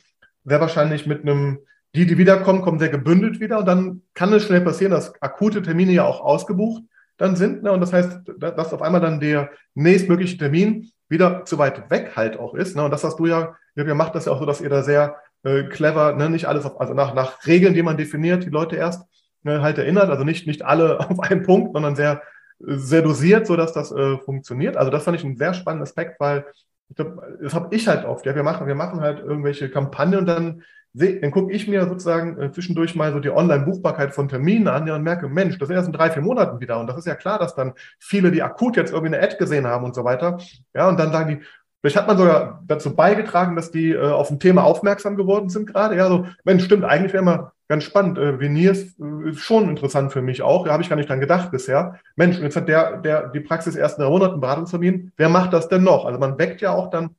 sehr wahrscheinlich mit einem, die, die wiederkommen, kommen sehr gebündelt wieder und dann kann es schnell passieren, dass akute Termine ja auch ausgebucht dann sind. Ne? Und das heißt, dass auf einmal dann der nächstmögliche Termin wieder zu weit weg halt auch ist. Ne? Und das hast du ja, ihr macht das ja auch so, dass ihr da sehr äh, clever, ne? nicht alles auf, also nach, nach Regeln, die man definiert, die Leute erst ne, halt erinnert, also nicht, nicht alle auf einen Punkt, sondern sehr, sehr dosiert, so dass das äh, funktioniert. Also das fand ich einen sehr spannenden Aspekt, weil ich glaube, das habe ich halt oft. Ja, wir machen, wir machen halt irgendwelche Kampagnen und dann dann gucke ich mir sozusagen äh, zwischendurch mal so die Online-Buchbarkeit von Terminen an ja, und merke, Mensch, das ist erst in drei, vier Monaten wieder. Und das ist ja klar, dass dann viele, die akut jetzt irgendwie eine Ad gesehen haben und so weiter, ja, und dann sagen die, vielleicht hat man sogar dazu beigetragen, dass die äh, auf ein Thema aufmerksam geworden sind gerade. Ja, so, Mensch, stimmt, eigentlich wäre mal ganz spannend. Äh, Veneers äh, schon interessant für mich auch. Da habe ich gar nicht dran gedacht bisher. Mensch, jetzt hat der, der die Praxis erst in Monaten Beratungstermin. Wer macht das denn noch? Also man weckt ja auch dann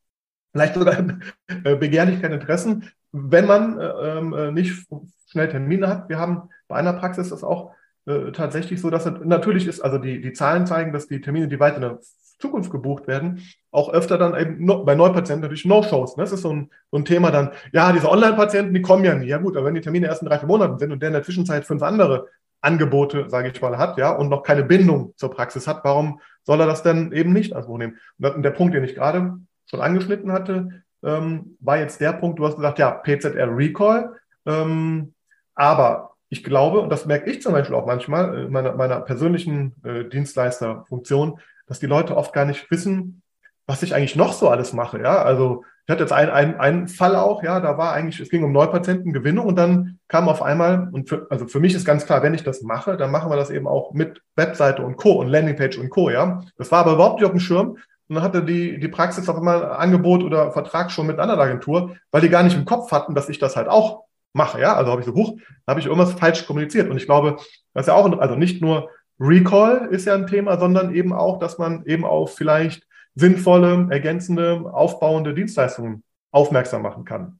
vielleicht sogar äh, Begehrlichkeit, Interessen, wenn man äh, ähm, äh, nicht schnell Termine hat. Wir haben bei einer Praxis das auch äh, tatsächlich so, dass natürlich ist, also die, die Zahlen zeigen, dass die Termine, die weit in der Zukunft gebucht werden, auch öfter dann eben no, bei Neupatienten natürlich No-Shows. Ne? Das ist so ein, so ein Thema dann, ja, diese Online-Patienten, die kommen ja nie. Ja gut, aber wenn die Termine erst in drei, vier Monaten sind und der in der Zwischenzeit fünf andere Angebote, sage ich mal, hat, ja, und noch keine Bindung zur Praxis hat, warum soll er das denn eben nicht als nehmen? Und der Punkt, den ich gerade schon angeschnitten hatte, ähm, war jetzt der Punkt, du hast gesagt, ja, PZR Recall. Ähm, aber ich glaube, und das merke ich zum Beispiel auch manchmal in meiner, meiner persönlichen äh, Dienstleisterfunktion, dass die Leute oft gar nicht wissen, was ich eigentlich noch so alles mache. Ja, also ich hatte jetzt einen, einen, einen Fall auch, ja, da war eigentlich, es ging um Neupatientengewinnung und dann kam auf einmal, und für, also für mich ist ganz klar, wenn ich das mache, dann machen wir das eben auch mit Webseite und Co. und Landingpage und Co. Ja, das war aber überhaupt nicht auf dem Schirm. Und dann hatte die, die Praxis auf einmal Angebot oder Vertrag schon mit einer anderen Agentur, weil die gar nicht im Kopf hatten, dass ich das halt auch mache. Ja, also habe ich so, huch, habe ich irgendwas falsch kommuniziert. Und ich glaube, das ist ja auch, also nicht nur Recall ist ja ein Thema, sondern eben auch, dass man eben auf vielleicht sinnvolle, ergänzende, aufbauende Dienstleistungen aufmerksam machen kann.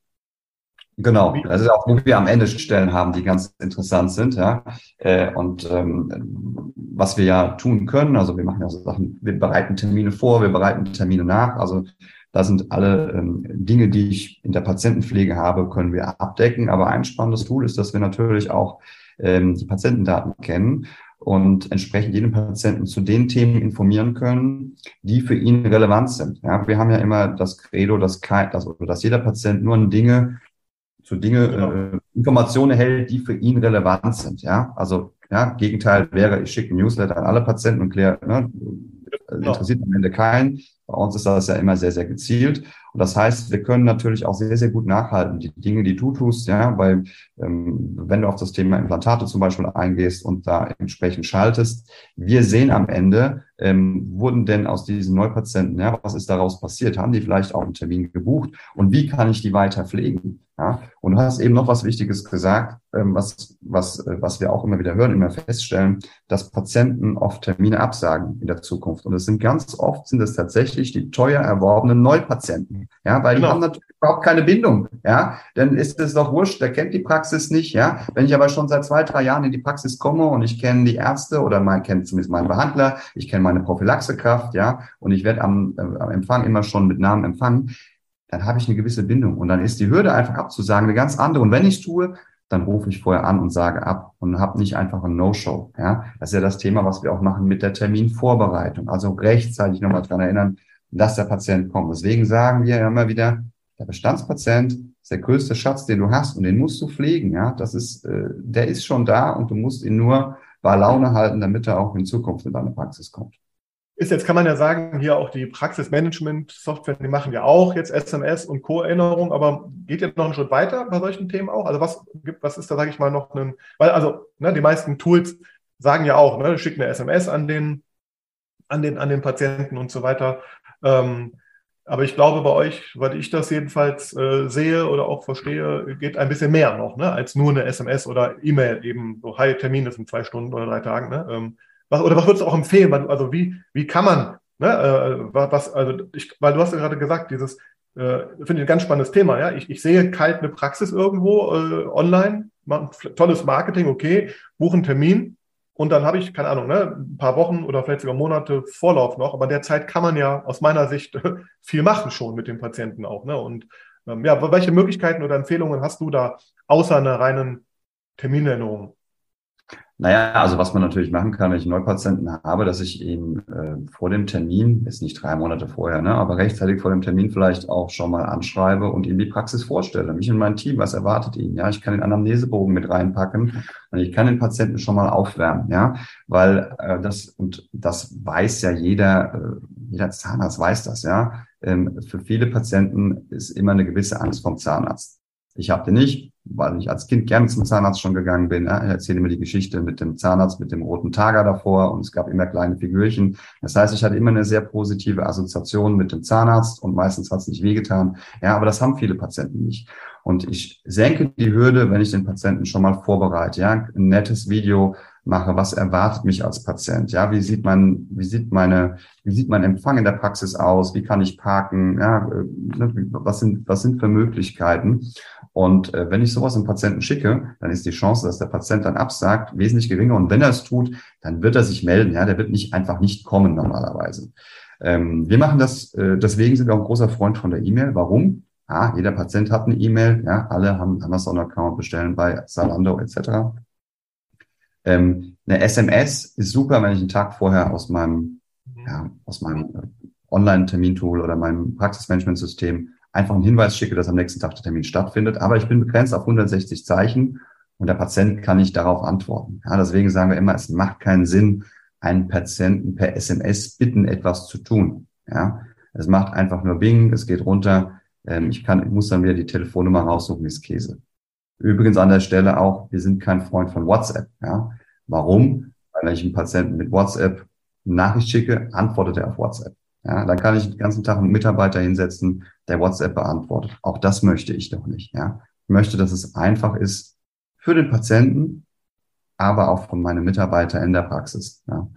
Genau, das ist auch, wo wir am Ende Stellen haben, die ganz interessant sind, ja. Äh, und ähm, was wir ja tun können, also wir machen ja so Sachen, wir bereiten Termine vor, wir bereiten Termine nach, also da sind alle ähm, Dinge, die ich in der Patientenpflege habe, können wir abdecken. Aber ein spannendes Tool ist, dass wir natürlich auch ähm, die Patientendaten kennen und entsprechend jeden Patienten zu den Themen informieren können, die für ihn relevant sind. Ja, wir haben ja immer das Credo, dass, kein, dass, dass jeder Patient nur Dinge zu Dinge, genau. äh, Informationen erhält, die für ihn relevant sind. Ja, also ja, Gegenteil wäre, ich schicke ein Newsletter an alle Patienten und kläre, ne, genau. interessiert am Ende keinen. Bei uns ist das ja immer sehr, sehr gezielt. Und das heißt, wir können natürlich auch sehr, sehr gut nachhalten, die Dinge, die du tust, ja, weil ähm, wenn du auf das Thema Implantate zum Beispiel eingehst und da entsprechend schaltest, wir sehen am Ende, ähm, wurden denn aus diesen Neupatienten, ja, was ist daraus passiert? Haben die vielleicht auch einen Termin gebucht? Und wie kann ich die weiter pflegen? Ja, und du hast eben noch was Wichtiges gesagt, ähm, was, was, äh, was wir auch immer wieder hören, immer feststellen, dass Patienten oft Termine absagen in der Zukunft. Und es sind ganz oft sind es tatsächlich die teuer erworbenen Neupatienten. Ja, weil genau. die haben natürlich überhaupt keine Bindung. Ja, dann ist es doch wurscht, der kennt die Praxis nicht. Ja, wenn ich aber schon seit zwei, drei Jahren in die Praxis komme und ich kenne die Ärzte oder mein, kenne zumindest meinen Behandler, ich kenne meine Prophylaxekraft, ja, und ich werde am, äh, am Empfang immer schon mit Namen empfangen, dann habe ich eine gewisse Bindung. Und dann ist die Hürde einfach abzusagen eine ganz andere. Und wenn ich es tue, dann rufe ich vorher an und sage ab und habe nicht einfach ein No-Show. Ja, das ist ja das Thema, was wir auch machen mit der Terminvorbereitung. Also rechtzeitig nochmal dran erinnern, dass der Patient kommt. Deswegen sagen wir immer wieder, der Bestandspatient ist der größte Schatz, den du hast und den musst du pflegen. Ja, das ist, äh, der ist schon da und du musst ihn nur bei Laune halten, damit er auch in Zukunft in deine Praxis kommt ist jetzt, kann man ja sagen, hier auch die Praxismanagement-Software, die machen ja auch jetzt SMS und Co-Erinnerung, aber geht jetzt noch einen Schritt weiter bei solchen Themen auch? Also was gibt, was ist da, sage ich mal, noch ein, weil also ne, die meisten Tools sagen ja auch, ne, schick eine SMS an den, an den, an den Patienten und so weiter. Ähm, aber ich glaube, bei euch, weil ich das jedenfalls äh, sehe oder auch verstehe, geht ein bisschen mehr noch, ne, als nur eine SMS oder E-Mail eben so, hi, Termin ist in zwei Stunden oder drei Tagen. Ne? Ähm, was, oder was würdest du auch empfehlen? Also wie, wie kann man, ne, äh, was, also ich, weil du hast ja gerade gesagt, dieses, äh, finde ich ein ganz spannendes Thema, ja. Ich, ich sehe kalt eine Praxis irgendwo äh, online, tolles Marketing, okay, buchen Termin. Und dann habe ich, keine Ahnung, ne, ein paar Wochen oder vielleicht sogar Monate Vorlauf noch. Aber derzeit kann man ja aus meiner Sicht viel machen schon mit dem Patienten auch. Ne? Und ähm, ja, welche Möglichkeiten oder Empfehlungen hast du da außer einer reinen Terminerinnerung? Naja, also was man natürlich machen kann, wenn ich einen Neupatienten habe, dass ich ihn äh, vor dem Termin, ist nicht drei Monate vorher, ne, aber rechtzeitig vor dem Termin vielleicht auch schon mal anschreibe und ihm die Praxis vorstelle. Mich und mein Team, was erwartet ihn? Ja, ich kann den Anamnesebogen mit reinpacken und ich kann den Patienten schon mal aufwärmen, ja, weil äh, das und das weiß ja jeder, äh, jeder Zahnarzt weiß das, ja. Ähm, für viele Patienten ist immer eine gewisse Angst vom Zahnarzt. Ich habe den nicht, weil ich als Kind gerne zum Zahnarzt schon gegangen bin. Ja. Ich erzähle mir die Geschichte mit dem Zahnarzt, mit dem roten Tager davor und es gab immer kleine Figürchen. Das heißt, ich hatte immer eine sehr positive Assoziation mit dem Zahnarzt und meistens hat es nicht wehgetan. Ja, aber das haben viele Patienten nicht. Und ich senke die Hürde, wenn ich den Patienten schon mal vorbereite. Ja, ein nettes Video mache, was erwartet mich als Patient? Ja, wie sieht man, wie sieht meine, wie sieht mein Empfang in der Praxis aus? Wie kann ich parken? Ja, äh, ne, was sind, was sind für Möglichkeiten? Und äh, wenn ich sowas dem Patienten schicke, dann ist die Chance, dass der Patient dann absagt, wesentlich geringer. Und wenn er es tut, dann wird er sich melden. Ja, der wird nicht einfach nicht kommen normalerweise. Ähm, wir machen das, äh, deswegen sind wir auch ein großer Freund von der E-Mail. Warum? Ah, jeder Patient hat eine E-Mail, ja, alle haben einen Amazon-Account, bestellen bei Zalando etc. Ähm, eine SMS ist super, wenn ich einen Tag vorher aus meinem, ja, aus meinem äh, Online-Termintool oder meinem Praxismanagement-System einfach einen Hinweis schicke, dass am nächsten Tag der Termin stattfindet. Aber ich bin begrenzt auf 160 Zeichen und der Patient kann nicht darauf antworten. Ja, deswegen sagen wir immer, es macht keinen Sinn, einen Patienten per SMS bitten, etwas zu tun. Ja, es macht einfach nur Bing, es geht runter. Ähm, ich kann, ich muss dann wieder die Telefonnummer raussuchen, ist Käse. Übrigens an der Stelle auch, wir sind kein Freund von WhatsApp. Ja? Warum? Weil wenn ich einen Patienten mit WhatsApp eine Nachricht schicke, antwortet er auf WhatsApp. Ja, dann kann ich den ganzen Tag einen Mitarbeiter hinsetzen, der WhatsApp beantwortet. Auch das möchte ich doch nicht. Ja, ich möchte, dass es einfach ist für den Patienten, aber auch von meinen Mitarbeitern in der Praxis. Ja,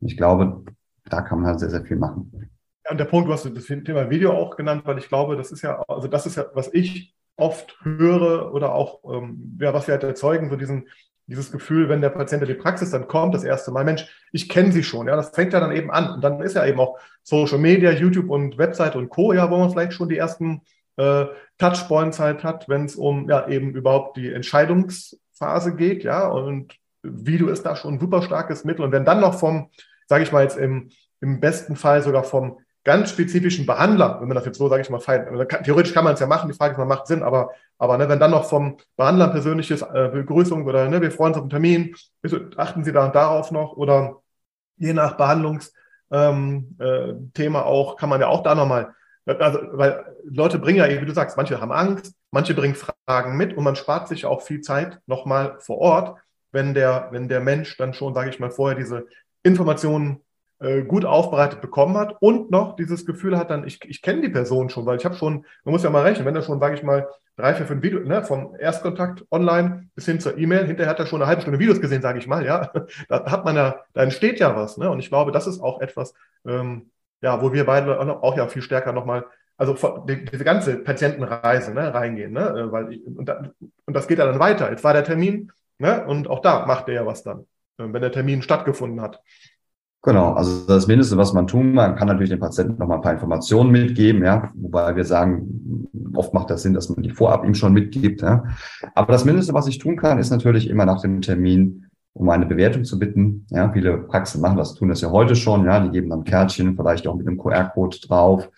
ich glaube, da kann man halt sehr, sehr viel machen. Ja, und der Punkt, du hast das Thema Video auch genannt, weil ich glaube, das ist ja, also das ist ja, was ich oft höre oder auch, ähm, ja, was wir halt erzeugen, so diesen, dieses Gefühl, wenn der Patient in die Praxis dann kommt, das erste Mal, Mensch, ich kenne sie schon, ja, das fängt ja dann eben an. Und dann ist ja eben auch Social Media, YouTube und Website und Co., ja, wo man vielleicht schon die ersten äh, Touchpoints halt hat, wenn es um ja eben überhaupt die Entscheidungsphase geht, ja, und Video ist da schon ein super starkes Mittel. Und wenn dann noch vom, sage ich mal jetzt im, im besten Fall sogar vom ganz spezifischen Behandler, wenn man das jetzt so, sage ich mal, fein, also theoretisch kann man es ja machen, die Frage ist, man macht Sinn, aber, aber ne, wenn dann noch vom Behandler persönliches äh, Begrüßung oder ne, wir freuen uns auf den Termin, achten Sie da darauf noch? Oder je nach Behandlungsthema ähm, äh, auch, kann man ja auch da nochmal, also, weil Leute bringen ja, wie du sagst, manche haben Angst, manche bringen Fragen mit und man spart sich auch viel Zeit nochmal vor Ort, wenn der, wenn der Mensch dann schon, sage ich mal, vorher diese Informationen äh, gut aufbereitet bekommen hat und noch dieses Gefühl hat dann, ich, ich kenne die Person schon, weil ich habe schon, man muss ja mal rechnen, wenn er schon, sage ich mal, drei, vier, fünf Videos, ne, vom Erstkontakt online bis hin zur E-Mail, hinterher hat er schon eine halbe Stunde Videos gesehen, sage ich mal, ja, da hat man ja, da entsteht ja was, ne, und ich glaube, das ist auch etwas, ähm, ja, wo wir beide auch ja viel stärker nochmal also die, diese ganze Patientenreise ne, reingehen, ne, äh, weil ich, und, da, und das geht ja dann weiter. Jetzt war der Termin, ne, und auch da macht er ja was dann, äh, wenn der Termin stattgefunden hat. Genau, also das Mindeste, was man tun kann, kann natürlich dem Patienten noch mal ein paar Informationen mitgeben, ja, wobei wir sagen, oft macht das Sinn, dass man die vorab ihm schon mitgibt, ja. Aber das Mindeste, was ich tun kann, ist natürlich immer nach dem Termin um eine Bewertung zu bitten. Ja, viele Praxen machen das, tun das ja heute schon, ja, die geben dann Kärtchen, vielleicht auch mit einem QR-Code drauf.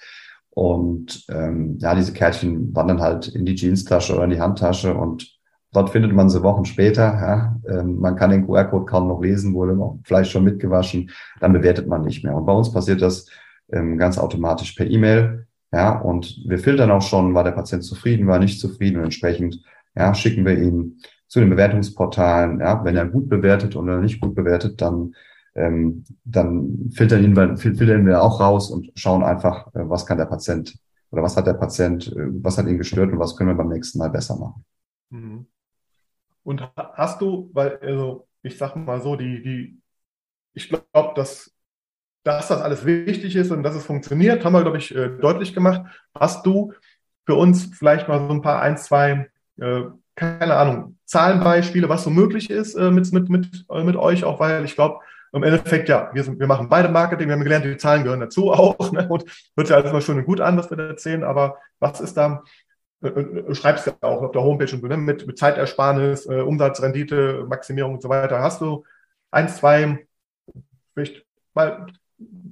Und ähm, ja, diese Kärtchen wandern halt in die Jeanstasche oder in die Handtasche und Dort findet man sie Wochen später. Ja. Ähm, man kann den QR-Code kaum noch lesen, wurde Fleisch schon mitgewaschen. Dann bewertet man nicht mehr. Und bei uns passiert das ähm, ganz automatisch per E-Mail. Ja, und wir filtern auch schon, war der Patient zufrieden, war nicht zufrieden und entsprechend ja, schicken wir ihn zu den Bewertungsportalen. Ja, wenn er gut bewertet oder nicht gut bewertet, dann ähm, dann filtern, ihn, filtern wir auch raus und schauen einfach, äh, was kann der Patient oder was hat der Patient, äh, was hat ihn gestört und was können wir beim nächsten Mal besser machen. Mhm. Und hast du, weil, also ich sag mal so, die, die, ich glaube, dass, dass das alles wichtig ist und dass es funktioniert, haben wir, glaube ich, äh, deutlich gemacht. Hast du für uns vielleicht mal so ein paar, ein, zwei äh, keine Ahnung, Zahlenbeispiele, was so möglich ist äh, mit, mit, mit, äh, mit euch auch, weil ich glaube, im Endeffekt, ja, wir, sind, wir machen beide Marketing, wir haben gelernt, die Zahlen gehören dazu auch. Ne? Und hört sich alles mal schön und gut an, was wir da erzählen, aber was ist da, schreibst du ja auch auf der Homepage und so, ne? mit, mit Zeitersparnis, äh, Umsatzrendite, Maximierung und so weiter. Hast du eins, zwei, vielleicht mal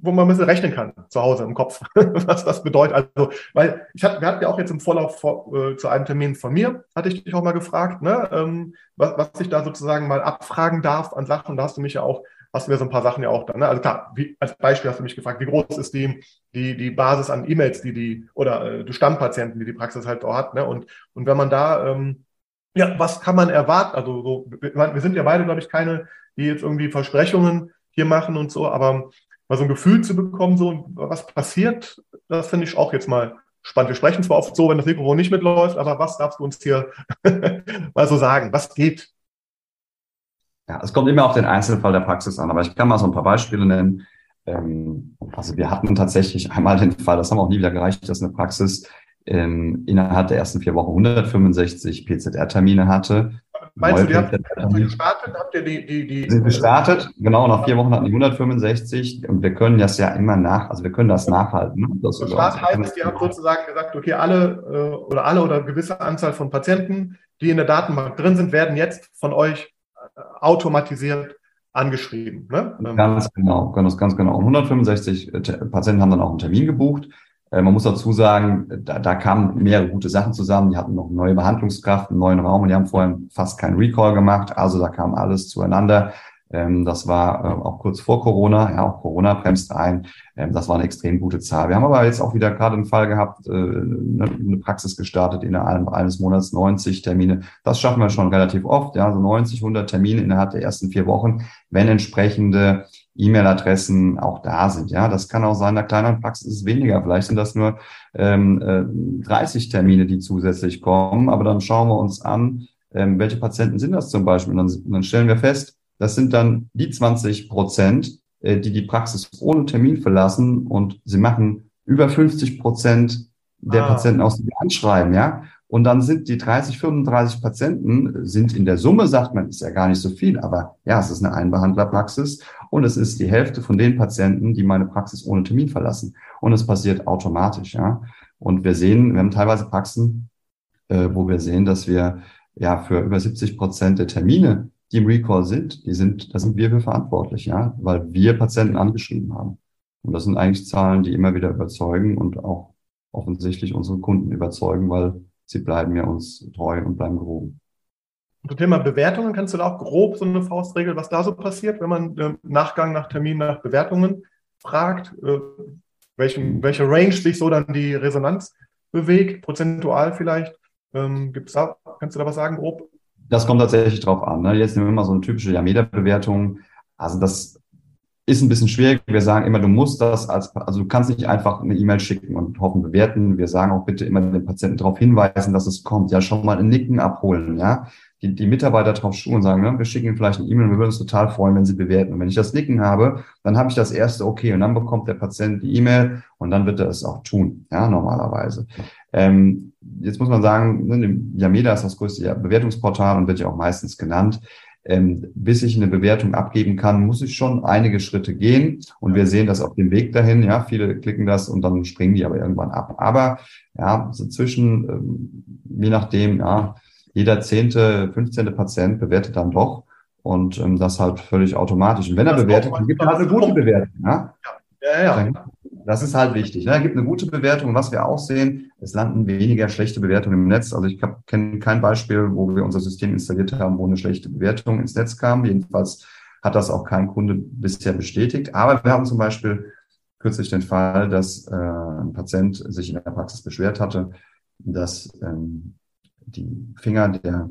wo man ein bisschen rechnen kann zu Hause im Kopf, was das bedeutet. Also, weil ich hatte, wir hatten ja auch jetzt im Vorlauf vor, äh, zu einem Termin von mir, hatte ich dich auch mal gefragt, ne, ähm, was, was ich da sozusagen mal abfragen darf an Sachen. Da hast du mich ja auch, hast du mir so ein paar Sachen ja auch dann. Ne? Also klar, wie, als Beispiel hast du mich gefragt, wie groß ist die, die, die Basis an E-Mails, die die, oder äh, die Stammpatienten, die die Praxis halt auch hat. Ne? Und, und wenn man da, ähm, ja, was kann man erwarten? Also so, wir sind ja beide, glaube ich, keine, die jetzt irgendwie Versprechungen hier machen und so, aber mal so ein Gefühl zu bekommen, so was passiert, das finde ich auch jetzt mal spannend. Wir sprechen zwar oft so, wenn das Mikrofon nicht mitläuft, aber was darfst du uns hier mal so sagen? Was geht? Ja, es kommt immer auf den Einzelfall der Praxis an, aber ich kann mal so ein paar Beispiele nennen. Ähm, also wir hatten tatsächlich einmal den Fall, das haben wir auch nie wieder gereicht, dass eine Praxis ähm, innerhalb der ersten vier Wochen 165 PZR-Termine hatte Meinst du, die habt, ihr gestartet? Habt ihr die, die, die sind gestartet, genau, nach vier Wochen hatten die 165 und wir können das ja immer nach, also wir können das nachhalten. Ne? Das so Start heißt, ihr habt sozusagen gesagt, okay, alle äh, oder alle oder gewisse Anzahl von Patienten, die in der Datenbank drin sind, werden jetzt von euch äh, automatisiert angeschrieben. Ne? Ganz genau, ganz, ganz genau. Und 165 äh, Patienten haben dann auch einen Termin gebucht. Äh, man muss dazu sagen, da, da kamen mehrere gute Sachen zusammen. Die hatten noch neue Behandlungskraft, einen neuen Raum und die haben vorher fast keinen Recall gemacht. Also da kam alles zueinander. Ähm, das war äh, auch kurz vor Corona. Ja, auch Corona bremst ein. Ähm, das war eine extrem gute Zahl. Wir haben aber jetzt auch wieder gerade einen Fall gehabt, äh, eine Praxis gestartet innerhalb eines Monats 90 Termine. Das schaffen wir schon relativ oft. Ja, so 90, 100 Termine innerhalb der ersten vier Wochen, wenn entsprechende E-Mail-Adressen auch da sind. Ja, das kann auch sein, in der kleineren Praxis ist es weniger. Vielleicht sind das nur ähm, äh, 30 Termine, die zusätzlich kommen. Aber dann schauen wir uns an, ähm, welche Patienten sind das zum Beispiel. Und dann, dann stellen wir fest, das sind dann die 20 Prozent, äh, die die Praxis ohne Termin verlassen und sie machen über 50 Prozent der ah. Patienten aus dem Anschreiben, ja. Und dann sind die 30, 35 Patienten, sind in der Summe, sagt man, ist ja gar nicht so viel, aber ja, es ist eine Einbehandlerpraxis und es ist die Hälfte von den Patienten, die meine Praxis ohne Termin verlassen. Und es passiert automatisch, ja. Und wir sehen, wir haben teilweise Praxen, äh, wo wir sehen, dass wir ja für über 70 Prozent der Termine, die im Recall sind, die sind, da sind wir für verantwortlich, ja, weil wir Patienten angeschrieben haben. Und das sind eigentlich Zahlen, die immer wieder überzeugen und auch offensichtlich unsere Kunden überzeugen, weil sie bleiben ja uns treu und bleiben gewogen. Zum Thema Bewertungen kannst du da auch grob so eine Faustregel, was da so passiert, wenn man äh, Nachgang nach Termin nach Bewertungen fragt, äh, welchen, welche Range sich so dann die Resonanz bewegt, prozentual vielleicht. Ähm, gibt's da, kannst du da was sagen, grob? Das kommt tatsächlich drauf an. Ne? Jetzt nehmen wir mal so eine typische Yameda-Bewertung. Also das ist ein bisschen schwierig. Wir sagen immer, du musst das als, also du kannst nicht einfach eine E-Mail schicken und hoffen bewerten. Wir sagen auch bitte immer den Patienten darauf hinweisen, dass es kommt. Ja, schon mal ein Nicken abholen, ja. Die, die Mitarbeiter drauf schulen und sagen, ne, wir schicken ihnen vielleicht eine E-Mail und wir würden uns total freuen, wenn sie bewerten. Und wenn ich das Nicken habe, dann habe ich das erste okay und dann bekommt der Patient die E-Mail und dann wird er es auch tun, ja, normalerweise. Ähm, jetzt muss man sagen, ne, Yameda ist das größte Bewertungsportal und wird ja auch meistens genannt ähm, bis ich eine Bewertung abgeben kann, muss ich schon einige Schritte gehen. Und wir sehen das auf dem Weg dahin. Ja, viele klicken das und dann springen die aber irgendwann ab. Aber ja, so zwischen, ähm, je nachdem, ja, jeder zehnte, fünfzehnte Patient bewertet dann doch. Und ähm, das halt völlig automatisch. Und wenn er bewertet, dann gibt er halt eine gute Bewertung. Ja? Ja, ja, ja. Das ist halt wichtig. Ne? Es gibt eine gute Bewertung. Was wir auch sehen, es landen weniger schlechte Bewertungen im Netz. Also ich kenne kein Beispiel, wo wir unser System installiert haben, wo eine schlechte Bewertung ins Netz kam. Jedenfalls hat das auch kein Kunde bisher bestätigt. Aber wir haben zum Beispiel kürzlich den Fall, dass äh, ein Patient sich in der Praxis beschwert hatte, dass ähm, die Finger der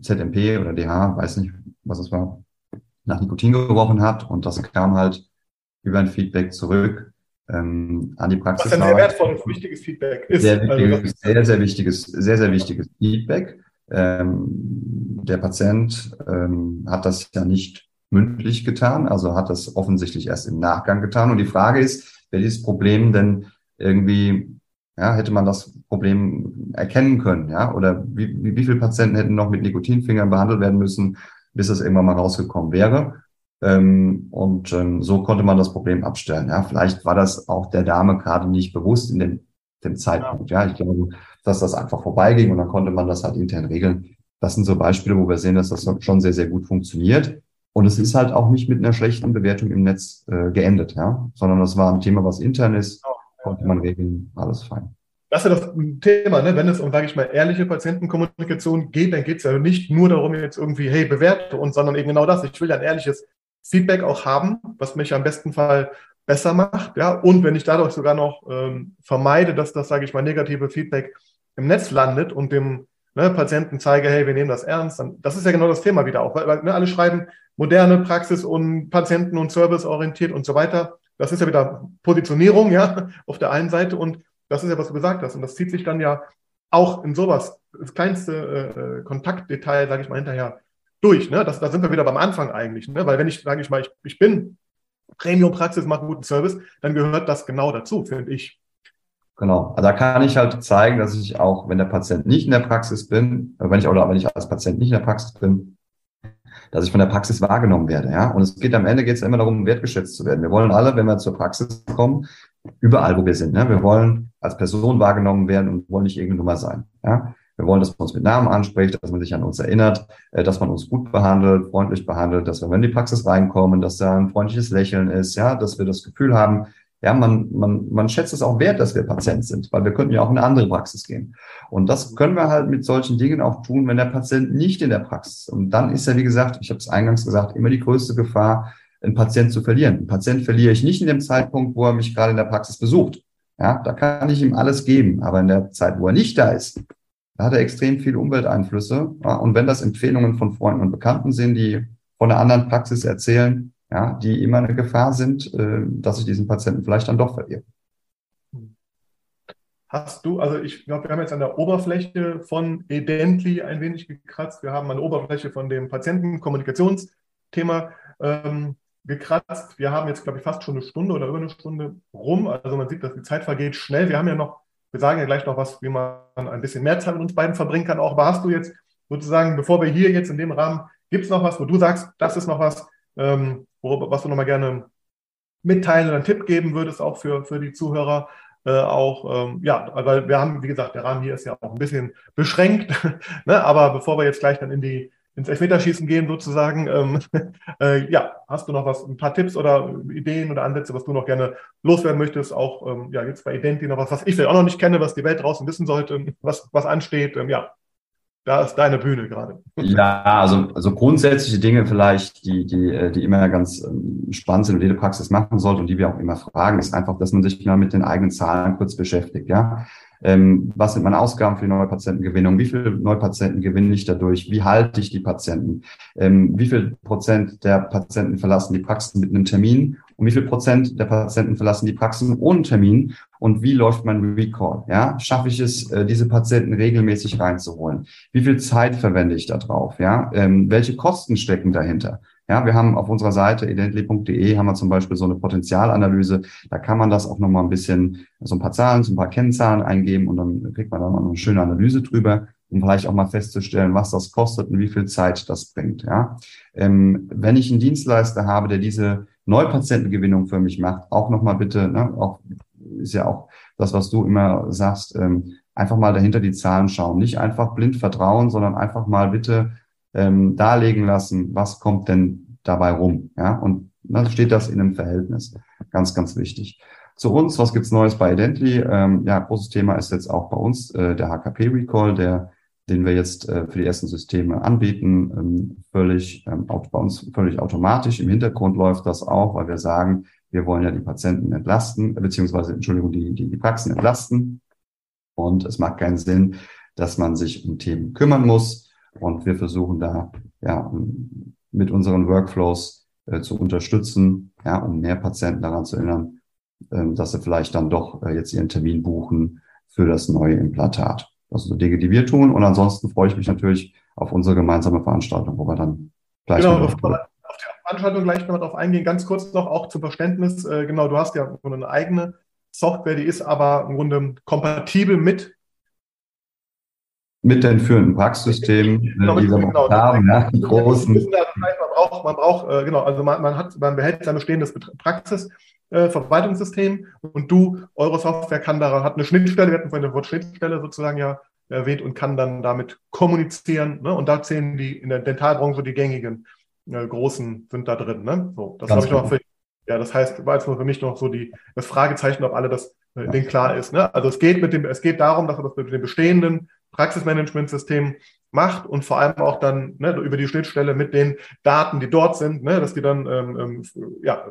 ZMP oder DH, weiß nicht, was es war, nach Nikotin geworfen hat. Und das kam halt über ein Feedback zurück ähm, an die Praxis. Was ein sehr wertvolles, wichtiges Feedback ist. Sehr, wichtiges, also sehr, sehr wichtiges, sehr, sehr wichtiges Feedback. Ähm, der Patient ähm, hat das ja nicht mündlich getan, also hat das offensichtlich erst im Nachgang getan. Und die Frage ist, wer dieses Problem denn irgendwie ja, hätte man das Problem erkennen können, ja, oder wie, wie, wie viele Patienten hätten noch mit Nikotinfingern behandelt werden müssen, bis es irgendwann mal rausgekommen wäre. Ähm, und ähm, so konnte man das Problem abstellen. Ja, vielleicht war das auch der Dame gerade nicht bewusst in dem, dem Zeitpunkt. Ja, ich glaube, dass das einfach vorbeiging und dann konnte man das halt intern regeln. Das sind so Beispiele, wo wir sehen, dass das schon sehr, sehr gut funktioniert. Und es ist halt auch nicht mit einer schlechten Bewertung im Netz äh, geendet, ja, sondern das war ein Thema, was intern ist, konnte man regeln, alles fein. Das ist ja das Thema, ne? wenn es um, sage ich mal, ehrliche Patientenkommunikation geht, dann geht es ja nicht nur darum, jetzt irgendwie, hey, bewerte uns, sondern eben genau das. Ich will ja ein ehrliches Feedback auch haben, was mich am besten Fall besser macht, ja, und wenn ich dadurch sogar noch ähm, vermeide, dass das, sage ich mal, negative Feedback im Netz landet und dem ne, Patienten zeige, hey, wir nehmen das ernst, dann, das ist ja genau das Thema wieder auch, weil, weil ne, alle schreiben moderne Praxis und Patienten- und Serviceorientiert und so weiter. Das ist ja wieder Positionierung, ja, auf der einen Seite und das ist ja, was du gesagt hast. Und das zieht sich dann ja auch in sowas, das kleinste äh, Kontaktdetail, sage ich mal, hinterher durch. Ne? Das, da sind wir wieder beim Anfang eigentlich. Ne? Weil wenn ich, sage ich mal, ich, ich bin Premium-Praxis, mache guten Service, dann gehört das genau dazu, finde ich. Genau. Also da kann ich halt zeigen, dass ich auch, wenn der Patient nicht in der Praxis bin, äh, wenn ich oder wenn ich als Patient nicht in der Praxis bin, dass ich von der Praxis wahrgenommen werde. Ja? Und es geht am Ende geht es immer darum, wertgeschätzt zu werden. Wir wollen alle, wenn wir zur Praxis kommen, überall, wo wir sind. Ne? Wir wollen als Person wahrgenommen werden und wollen nicht irgendeine Nummer sein. Ja? Wir wollen, dass man uns mit Namen anspricht, dass man sich an uns erinnert, äh, dass man uns gut behandelt, freundlich behandelt, dass wir, wenn wir in die Praxis reinkommen, dass da ein freundliches Lächeln ist, ja, dass wir das Gefühl haben, ja, man, man, man schätzt es auch wert, dass wir Patient sind, weil wir könnten ja auch in eine andere Praxis gehen. Und das können wir halt mit solchen Dingen auch tun, wenn der Patient nicht in der Praxis ist. Und dann ist ja, wie gesagt, ich habe es eingangs gesagt, immer die größte Gefahr, einen Patient zu verlieren. Einen Patient verliere ich nicht in dem Zeitpunkt, wo er mich gerade in der Praxis besucht. Ja, da kann ich ihm alles geben. Aber in der Zeit, wo er nicht da ist, da hat er extrem viele Umwelteinflüsse. Ja, und wenn das Empfehlungen von Freunden und Bekannten sind, die von einer anderen Praxis erzählen, ja, die immer eine Gefahr sind, äh, dass ich diesen Patienten vielleicht dann doch verliere. Hast du, also ich glaube, wir haben jetzt an der Oberfläche von Edently ein wenig gekratzt. Wir haben an der Oberfläche von dem Patientenkommunikationsthema ähm, gekratzt. Wir haben jetzt, glaube ich, fast schon eine Stunde oder über eine Stunde rum. Also man sieht, dass die Zeit vergeht schnell. Wir haben ja noch, wir sagen ja gleich noch was, wie man ein bisschen mehr Zeit mit uns beiden verbringen kann. Auch, aber hast du jetzt sozusagen, bevor wir hier jetzt in dem Rahmen, gibt es noch was, wo du sagst, das ist noch was, ähm, worüber, was du nochmal gerne mitteilen oder einen Tipp geben würdest, auch für, für die Zuhörer. Äh, auch, ähm, ja, weil wir haben, wie gesagt, der Rahmen hier ist ja auch ein bisschen beschränkt. ne? Aber bevor wir jetzt gleich dann in die, ins Elfmeterschießen gehen sozusagen, ähm, äh, ja, hast du noch was, ein paar Tipps oder Ideen oder Ansätze, was du noch gerne loswerden möchtest? Auch, ähm, ja, jetzt bei Identi noch was, was ich vielleicht auch noch nicht kenne, was die Welt draußen wissen sollte, was, was ansteht. Ähm, ja, da ist deine Bühne gerade. Ja, also, also grundsätzliche Dinge vielleicht, die, die, äh, die immer ganz ähm, spannend sind und jede Praxis machen sollte und die wir auch immer fragen, ist einfach, dass man sich mal mit den eigenen Zahlen kurz beschäftigt, ja. Ähm, was sind meine Ausgaben für die Neupatientengewinnung? Wie viele Neupatienten gewinne ich dadurch? Wie halte ich die Patienten? Ähm, wie viel Prozent der Patienten verlassen die Praxen mit einem Termin? Und wie viel Prozent der Patienten verlassen die Praxen ohne Termin? Und wie läuft mein Recall? Ja, schaffe ich es, äh, diese Patienten regelmäßig reinzuholen? Wie viel Zeit verwende ich da drauf? Ja, ähm, welche Kosten stecken dahinter? Ja, wir haben auf unserer Seite idently.de haben wir zum Beispiel so eine Potenzialanalyse. Da kann man das auch nochmal ein bisschen, so ein paar Zahlen, so ein paar Kennzahlen eingeben und dann kriegt man da mal eine schöne Analyse drüber, um vielleicht auch mal festzustellen, was das kostet und wie viel Zeit das bringt. Ja, ähm, wenn ich einen Dienstleister habe, der diese Neupatientengewinnung für mich macht, auch nochmal bitte, ne, auch ist ja auch das, was du immer sagst, ähm, einfach mal dahinter die Zahlen schauen. Nicht einfach blind vertrauen, sondern einfach mal bitte ähm, darlegen lassen, was kommt denn dabei rum. Ja, und dann steht das in einem Verhältnis. Ganz, ganz wichtig. Zu uns, was gibt's Neues bei Idently? Ähm, ja, großes Thema ist jetzt auch bei uns äh, der HKP-Recall, der den wir jetzt äh, für die ersten Systeme anbieten, ähm, völlig ähm, bei uns völlig automatisch. Im Hintergrund läuft das auch, weil wir sagen, wir wollen ja die Patienten entlasten, beziehungsweise, Entschuldigung, die, die, die Praxen entlasten. Und es macht keinen Sinn, dass man sich um Themen kümmern muss, und wir versuchen da ja mit unseren Workflows äh, zu unterstützen, ja, um mehr Patienten daran zu erinnern, äh, dass sie vielleicht dann doch äh, jetzt ihren Termin buchen für das neue Implantat. Das sind so Dinge, die wir tun. Und ansonsten freue ich mich natürlich auf unsere gemeinsame Veranstaltung, wo wir dann gleich genau, die Veranstaltung gleich noch darauf eingehen. Ganz kurz noch auch zum Verständnis. Äh, genau, du hast ja eine eigene Software, die ist aber im Grunde kompatibel mit mit den führenden Praxissystemen, genau, die wir genau, haben, ja, die großen. man braucht, man braucht äh, genau, also man, man, hat, man behält sein bestehendes Praxisverwaltungssystem äh, und du, eure Software kann da, hat eine Schnittstelle, wir hatten vorhin das Wort Schnittstelle sozusagen ja erwähnt und kann dann damit kommunizieren. Ne? Und da zählen die in der Dentalbranche die gängigen äh, großen sind da drin. Ne? So, das habe ich noch für, ja, das heißt, war jetzt nur für mich noch so die, das Fragezeichen, ob alle das äh, denen klar ist. Ne? Also es geht mit dem, es geht darum, dass man das mit dem bestehenden Praxismanagementsystem macht und vor allem auch dann ne, über die Schnittstelle mit den Daten, die dort sind, ne, dass die dann ähm, ähm, ja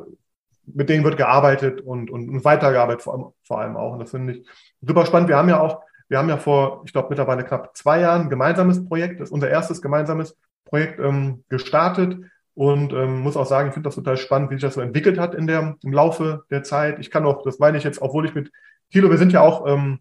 mit denen wird gearbeitet und, und, und weitergearbeitet vor allem, vor allem auch. Und das finde ich super spannend. Wir haben ja auch, wir haben ja vor, ich glaube, mittlerweile knapp zwei Jahren ein gemeinsames Projekt, das ist unser erstes gemeinsames Projekt ähm, gestartet. Und ähm, muss auch sagen, ich finde das total spannend, wie sich das so entwickelt hat in der, im Laufe der Zeit. Ich kann auch, das meine ich jetzt, obwohl ich mit Thilo, wir sind ja auch ähm,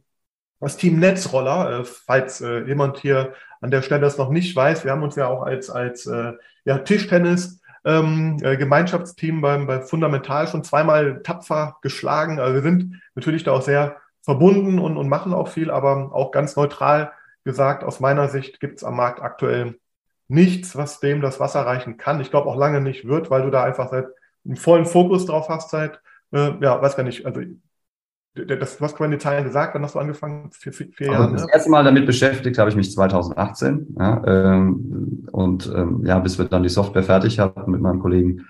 das Team Netzroller, äh, falls äh, jemand hier an der Stelle das noch nicht weiß, wir haben uns ja auch als, als äh, ja, Tischtennis ähm, äh, beim, bei Fundamental schon zweimal tapfer geschlagen. Also wir sind natürlich da auch sehr verbunden und, und machen auch viel, aber auch ganz neutral gesagt, aus meiner Sicht gibt es am Markt aktuell nichts, was dem das Wasser reichen kann. Ich glaube auch lange nicht wird, weil du da einfach seit einen vollen Fokus drauf hast seit, äh, ja, weiß gar nicht, also das, du hast vorhin die Zahlen gesagt, wann hast du angefangen? Vier, vier, vier also Jahre? Das erste Mal damit beschäftigt habe ich mich 2018. Ja, ähm, und ähm, ja, bis wir dann die Software fertig hatten mit meinem Kollegen,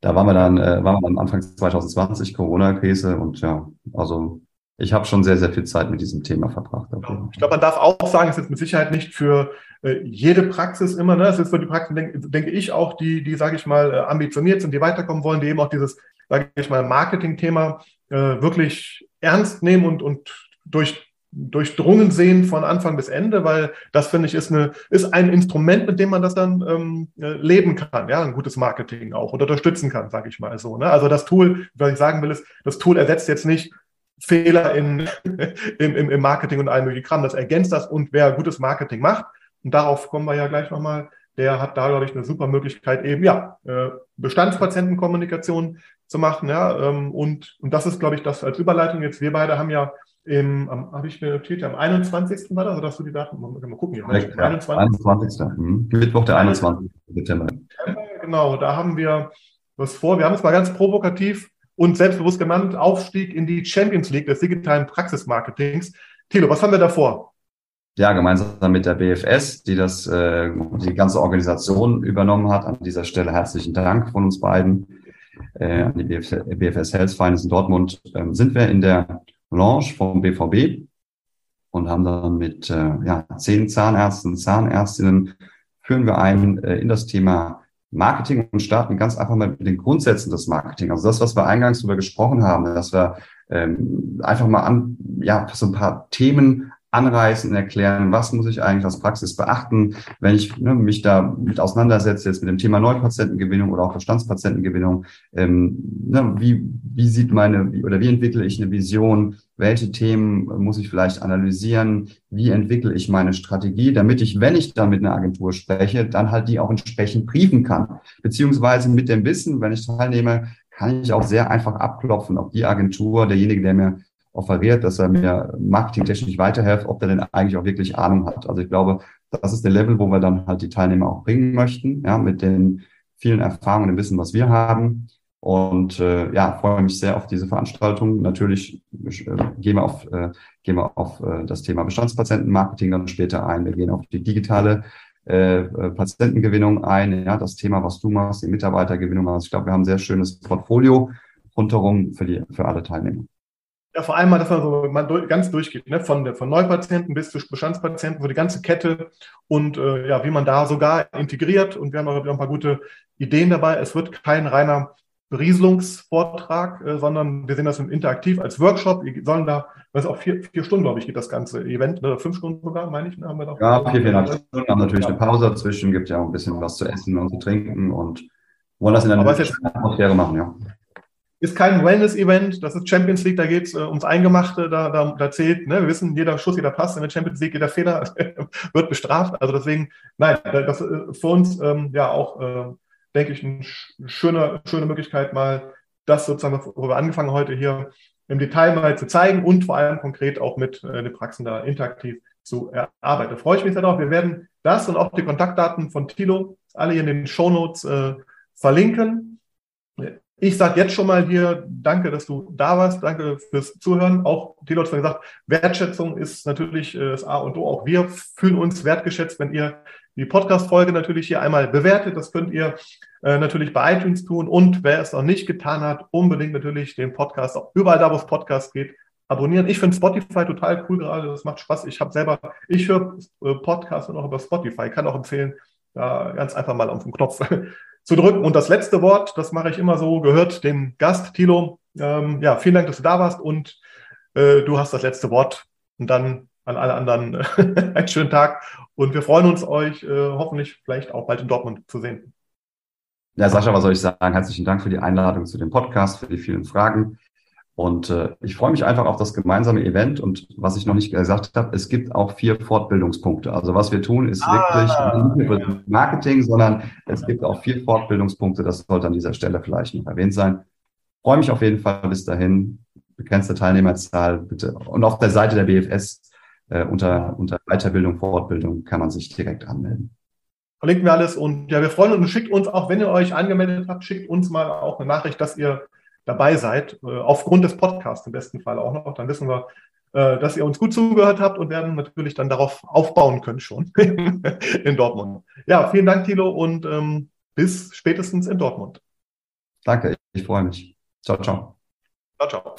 da waren wir dann, äh, waren wir dann Anfang 2020, Corona-Krise und ja, also ich habe schon sehr, sehr viel Zeit mit diesem Thema verbracht. Okay. Ich glaube, man darf auch sagen, es ist mit Sicherheit nicht für äh, jede Praxis immer, ne? Es ist für die Praxis, denke, denke ich, auch, die, die, sage ich mal, äh, ambitioniert sind, die weiterkommen wollen, die eben auch dieses, sage ich mal, Marketing-Thema wirklich ernst nehmen und, und durch, durchdrungen sehen von Anfang bis Ende, weil das finde ich ist eine ist ein Instrument, mit dem man das dann ähm, äh, leben kann, ja, ein gutes Marketing auch und unterstützen kann, sage ich mal so. Ne? Also das Tool, was ich sagen will, ist, das Tool ersetzt jetzt nicht Fehler in, im, im, im Marketing und allem möglichen Kram. Das ergänzt das und wer gutes Marketing macht, und darauf kommen wir ja gleich nochmal, der hat da, glaube ich, eine super Möglichkeit, eben ja, äh, Bestandspatientenkommunikation zu machen. Ja, ähm, und, und das ist, glaube ich, das als Überleitung jetzt. Wir beide haben ja im, habe ich mir notiert, am 21. war das, oder hast du die Daten? Mal, mal gucken hier. Vielleicht, 21. 21. Mhm. Mittwoch, der 21. September. Genau, da haben wir was vor. Wir haben es mal ganz provokativ und selbstbewusst genannt, Aufstieg in die Champions League des digitalen Praxismarketings. Thilo, was haben wir da vor? ja, gemeinsam mit der BFS, die das, äh, die ganze Organisation übernommen hat. An dieser Stelle herzlichen Dank von uns beiden äh, an die BFS, BFS Health Finance in Dortmund. Ähm, sind wir in der Lounge vom BVB und haben dann mit äh, ja, zehn Zahnärzten, Zahnärztinnen führen wir ein äh, in das Thema Marketing und starten ganz einfach mal mit den Grundsätzen des Marketing. Also das, was wir eingangs darüber gesprochen haben, dass wir ähm, einfach mal an, ja, so ein paar Themen anreißen und erklären, was muss ich eigentlich als Praxis beachten, wenn ich ne, mich da mit auseinandersetze, jetzt mit dem Thema Neupatientengewinnung oder auch Bestandspatientengewinnung. Ähm, ne, wie, wie sieht meine, wie, oder wie entwickle ich eine Vision? Welche Themen muss ich vielleicht analysieren? Wie entwickle ich meine Strategie, damit ich, wenn ich dann mit einer Agentur spreche, dann halt die auch entsprechend briefen kann? Beziehungsweise mit dem Wissen, wenn ich teilnehme, kann ich auch sehr einfach abklopfen, ob die Agentur, derjenige, der mir offeriert, dass er mir marketingtechnisch weiterhilft, ob der denn eigentlich auch wirklich Ahnung hat. Also ich glaube, das ist der Level, wo wir dann halt die Teilnehmer auch bringen möchten, ja, mit den vielen Erfahrungen und Wissen, was wir haben. Und äh, ja, freue mich sehr auf diese Veranstaltung. Natürlich äh, gehen wir auf, äh, gehen wir auf äh, das Thema Bestandspatientenmarketing dann später ein. Wir gehen auf die digitale äh, äh Patientengewinnung ein, ja, das Thema, was du machst, die Mitarbeitergewinnung. Also ich glaube, wir haben ein sehr schönes Portfolio rundherum für die, für alle Teilnehmer. Ja, vor allem mal, dass man so man ganz durchgeht, ne? von, von Neupatienten bis zu Bestandspatienten, so die ganze Kette und äh, ja, wie man da sogar integriert. Und wir haben auch ein paar gute Ideen dabei. Es wird kein reiner Berieselungsvortrag, äh, sondern wir sehen das interaktiv als Workshop. Wir sollen da, das ist auch vier, vier Stunden, glaube ich, geht das ganze Event, ne? fünf Stunden sogar, meine ich. Ne? Haben wir doch ja, vier, viereinhalb Stunden, haben natürlich eine Pause dazwischen, gibt ja auch ein bisschen was zu essen und zu trinken und wollen das in einer Atmosphäre machen, ja ist kein Wellness-Event, das ist Champions League, da geht es äh, ums Eingemachte, da, da, da zählt, ne, wir wissen, jeder Schuss, jeder Pass in der Champions League, jeder Fehler wird bestraft. Also deswegen, nein, das ist für uns ähm, ja auch, äh, denke ich, eine schöne, schöne Möglichkeit, mal das sozusagen, wo wir angefangen heute hier im Detail mal zu zeigen und vor allem konkret auch mit äh, den Praxen da interaktiv zu erarbeiten. Da freue ich mich sehr drauf. Wir werden das und auch die Kontaktdaten von Tilo alle hier in den Shownotes äh, verlinken. Ich sage jetzt schon mal dir danke, dass du da warst. Danke fürs Zuhören. Auch Tilo hat schon gesagt, Wertschätzung ist natürlich äh, das A und O. Auch wir fühlen uns wertgeschätzt, wenn ihr die Podcast-Folge natürlich hier einmal bewertet. Das könnt ihr äh, natürlich bei iTunes tun. Und wer es noch nicht getan hat, unbedingt natürlich den Podcast, auch überall da, wo es Podcast geht, abonnieren. Ich finde Spotify total cool gerade. Das macht Spaß. Ich habe selber, ich höre äh, Podcasts und auch über Spotify. Kann auch empfehlen, da ganz einfach mal auf den Knopf zu drücken. Und das letzte Wort, das mache ich immer so, gehört dem Gast, Thilo. Ähm, ja, vielen Dank, dass du da warst und äh, du hast das letzte Wort. Und dann an alle anderen einen schönen Tag und wir freuen uns, euch äh, hoffentlich vielleicht auch bald in Dortmund zu sehen. Ja, Sascha, was soll ich sagen? Herzlichen Dank für die Einladung zu dem Podcast, für die vielen Fragen. Und äh, ich freue mich einfach auf das gemeinsame Event. Und was ich noch nicht gesagt habe, es gibt auch vier Fortbildungspunkte. Also was wir tun, ist ah, wirklich nicht nur Marketing, sondern es gibt auch vier Fortbildungspunkte. Das sollte an dieser Stelle vielleicht noch erwähnt sein. Ich freue mich auf jeden Fall bis dahin. Begrenzte Teilnehmerzahl bitte. Und auf der Seite der BFS äh, unter, unter Weiterbildung, Fortbildung kann man sich direkt anmelden. Verlinken wir alles und ja, wir freuen uns und schickt uns auch, wenn ihr euch angemeldet habt, schickt uns mal auch eine Nachricht, dass ihr dabei seid, äh, aufgrund des Podcasts im besten Fall auch noch, dann wissen wir, äh, dass ihr uns gut zugehört habt und werden natürlich dann darauf aufbauen können schon in Dortmund. Ja, vielen Dank, Thilo, und ähm, bis spätestens in Dortmund. Danke, ich freue mich. Ciao, ciao. Ciao, ciao.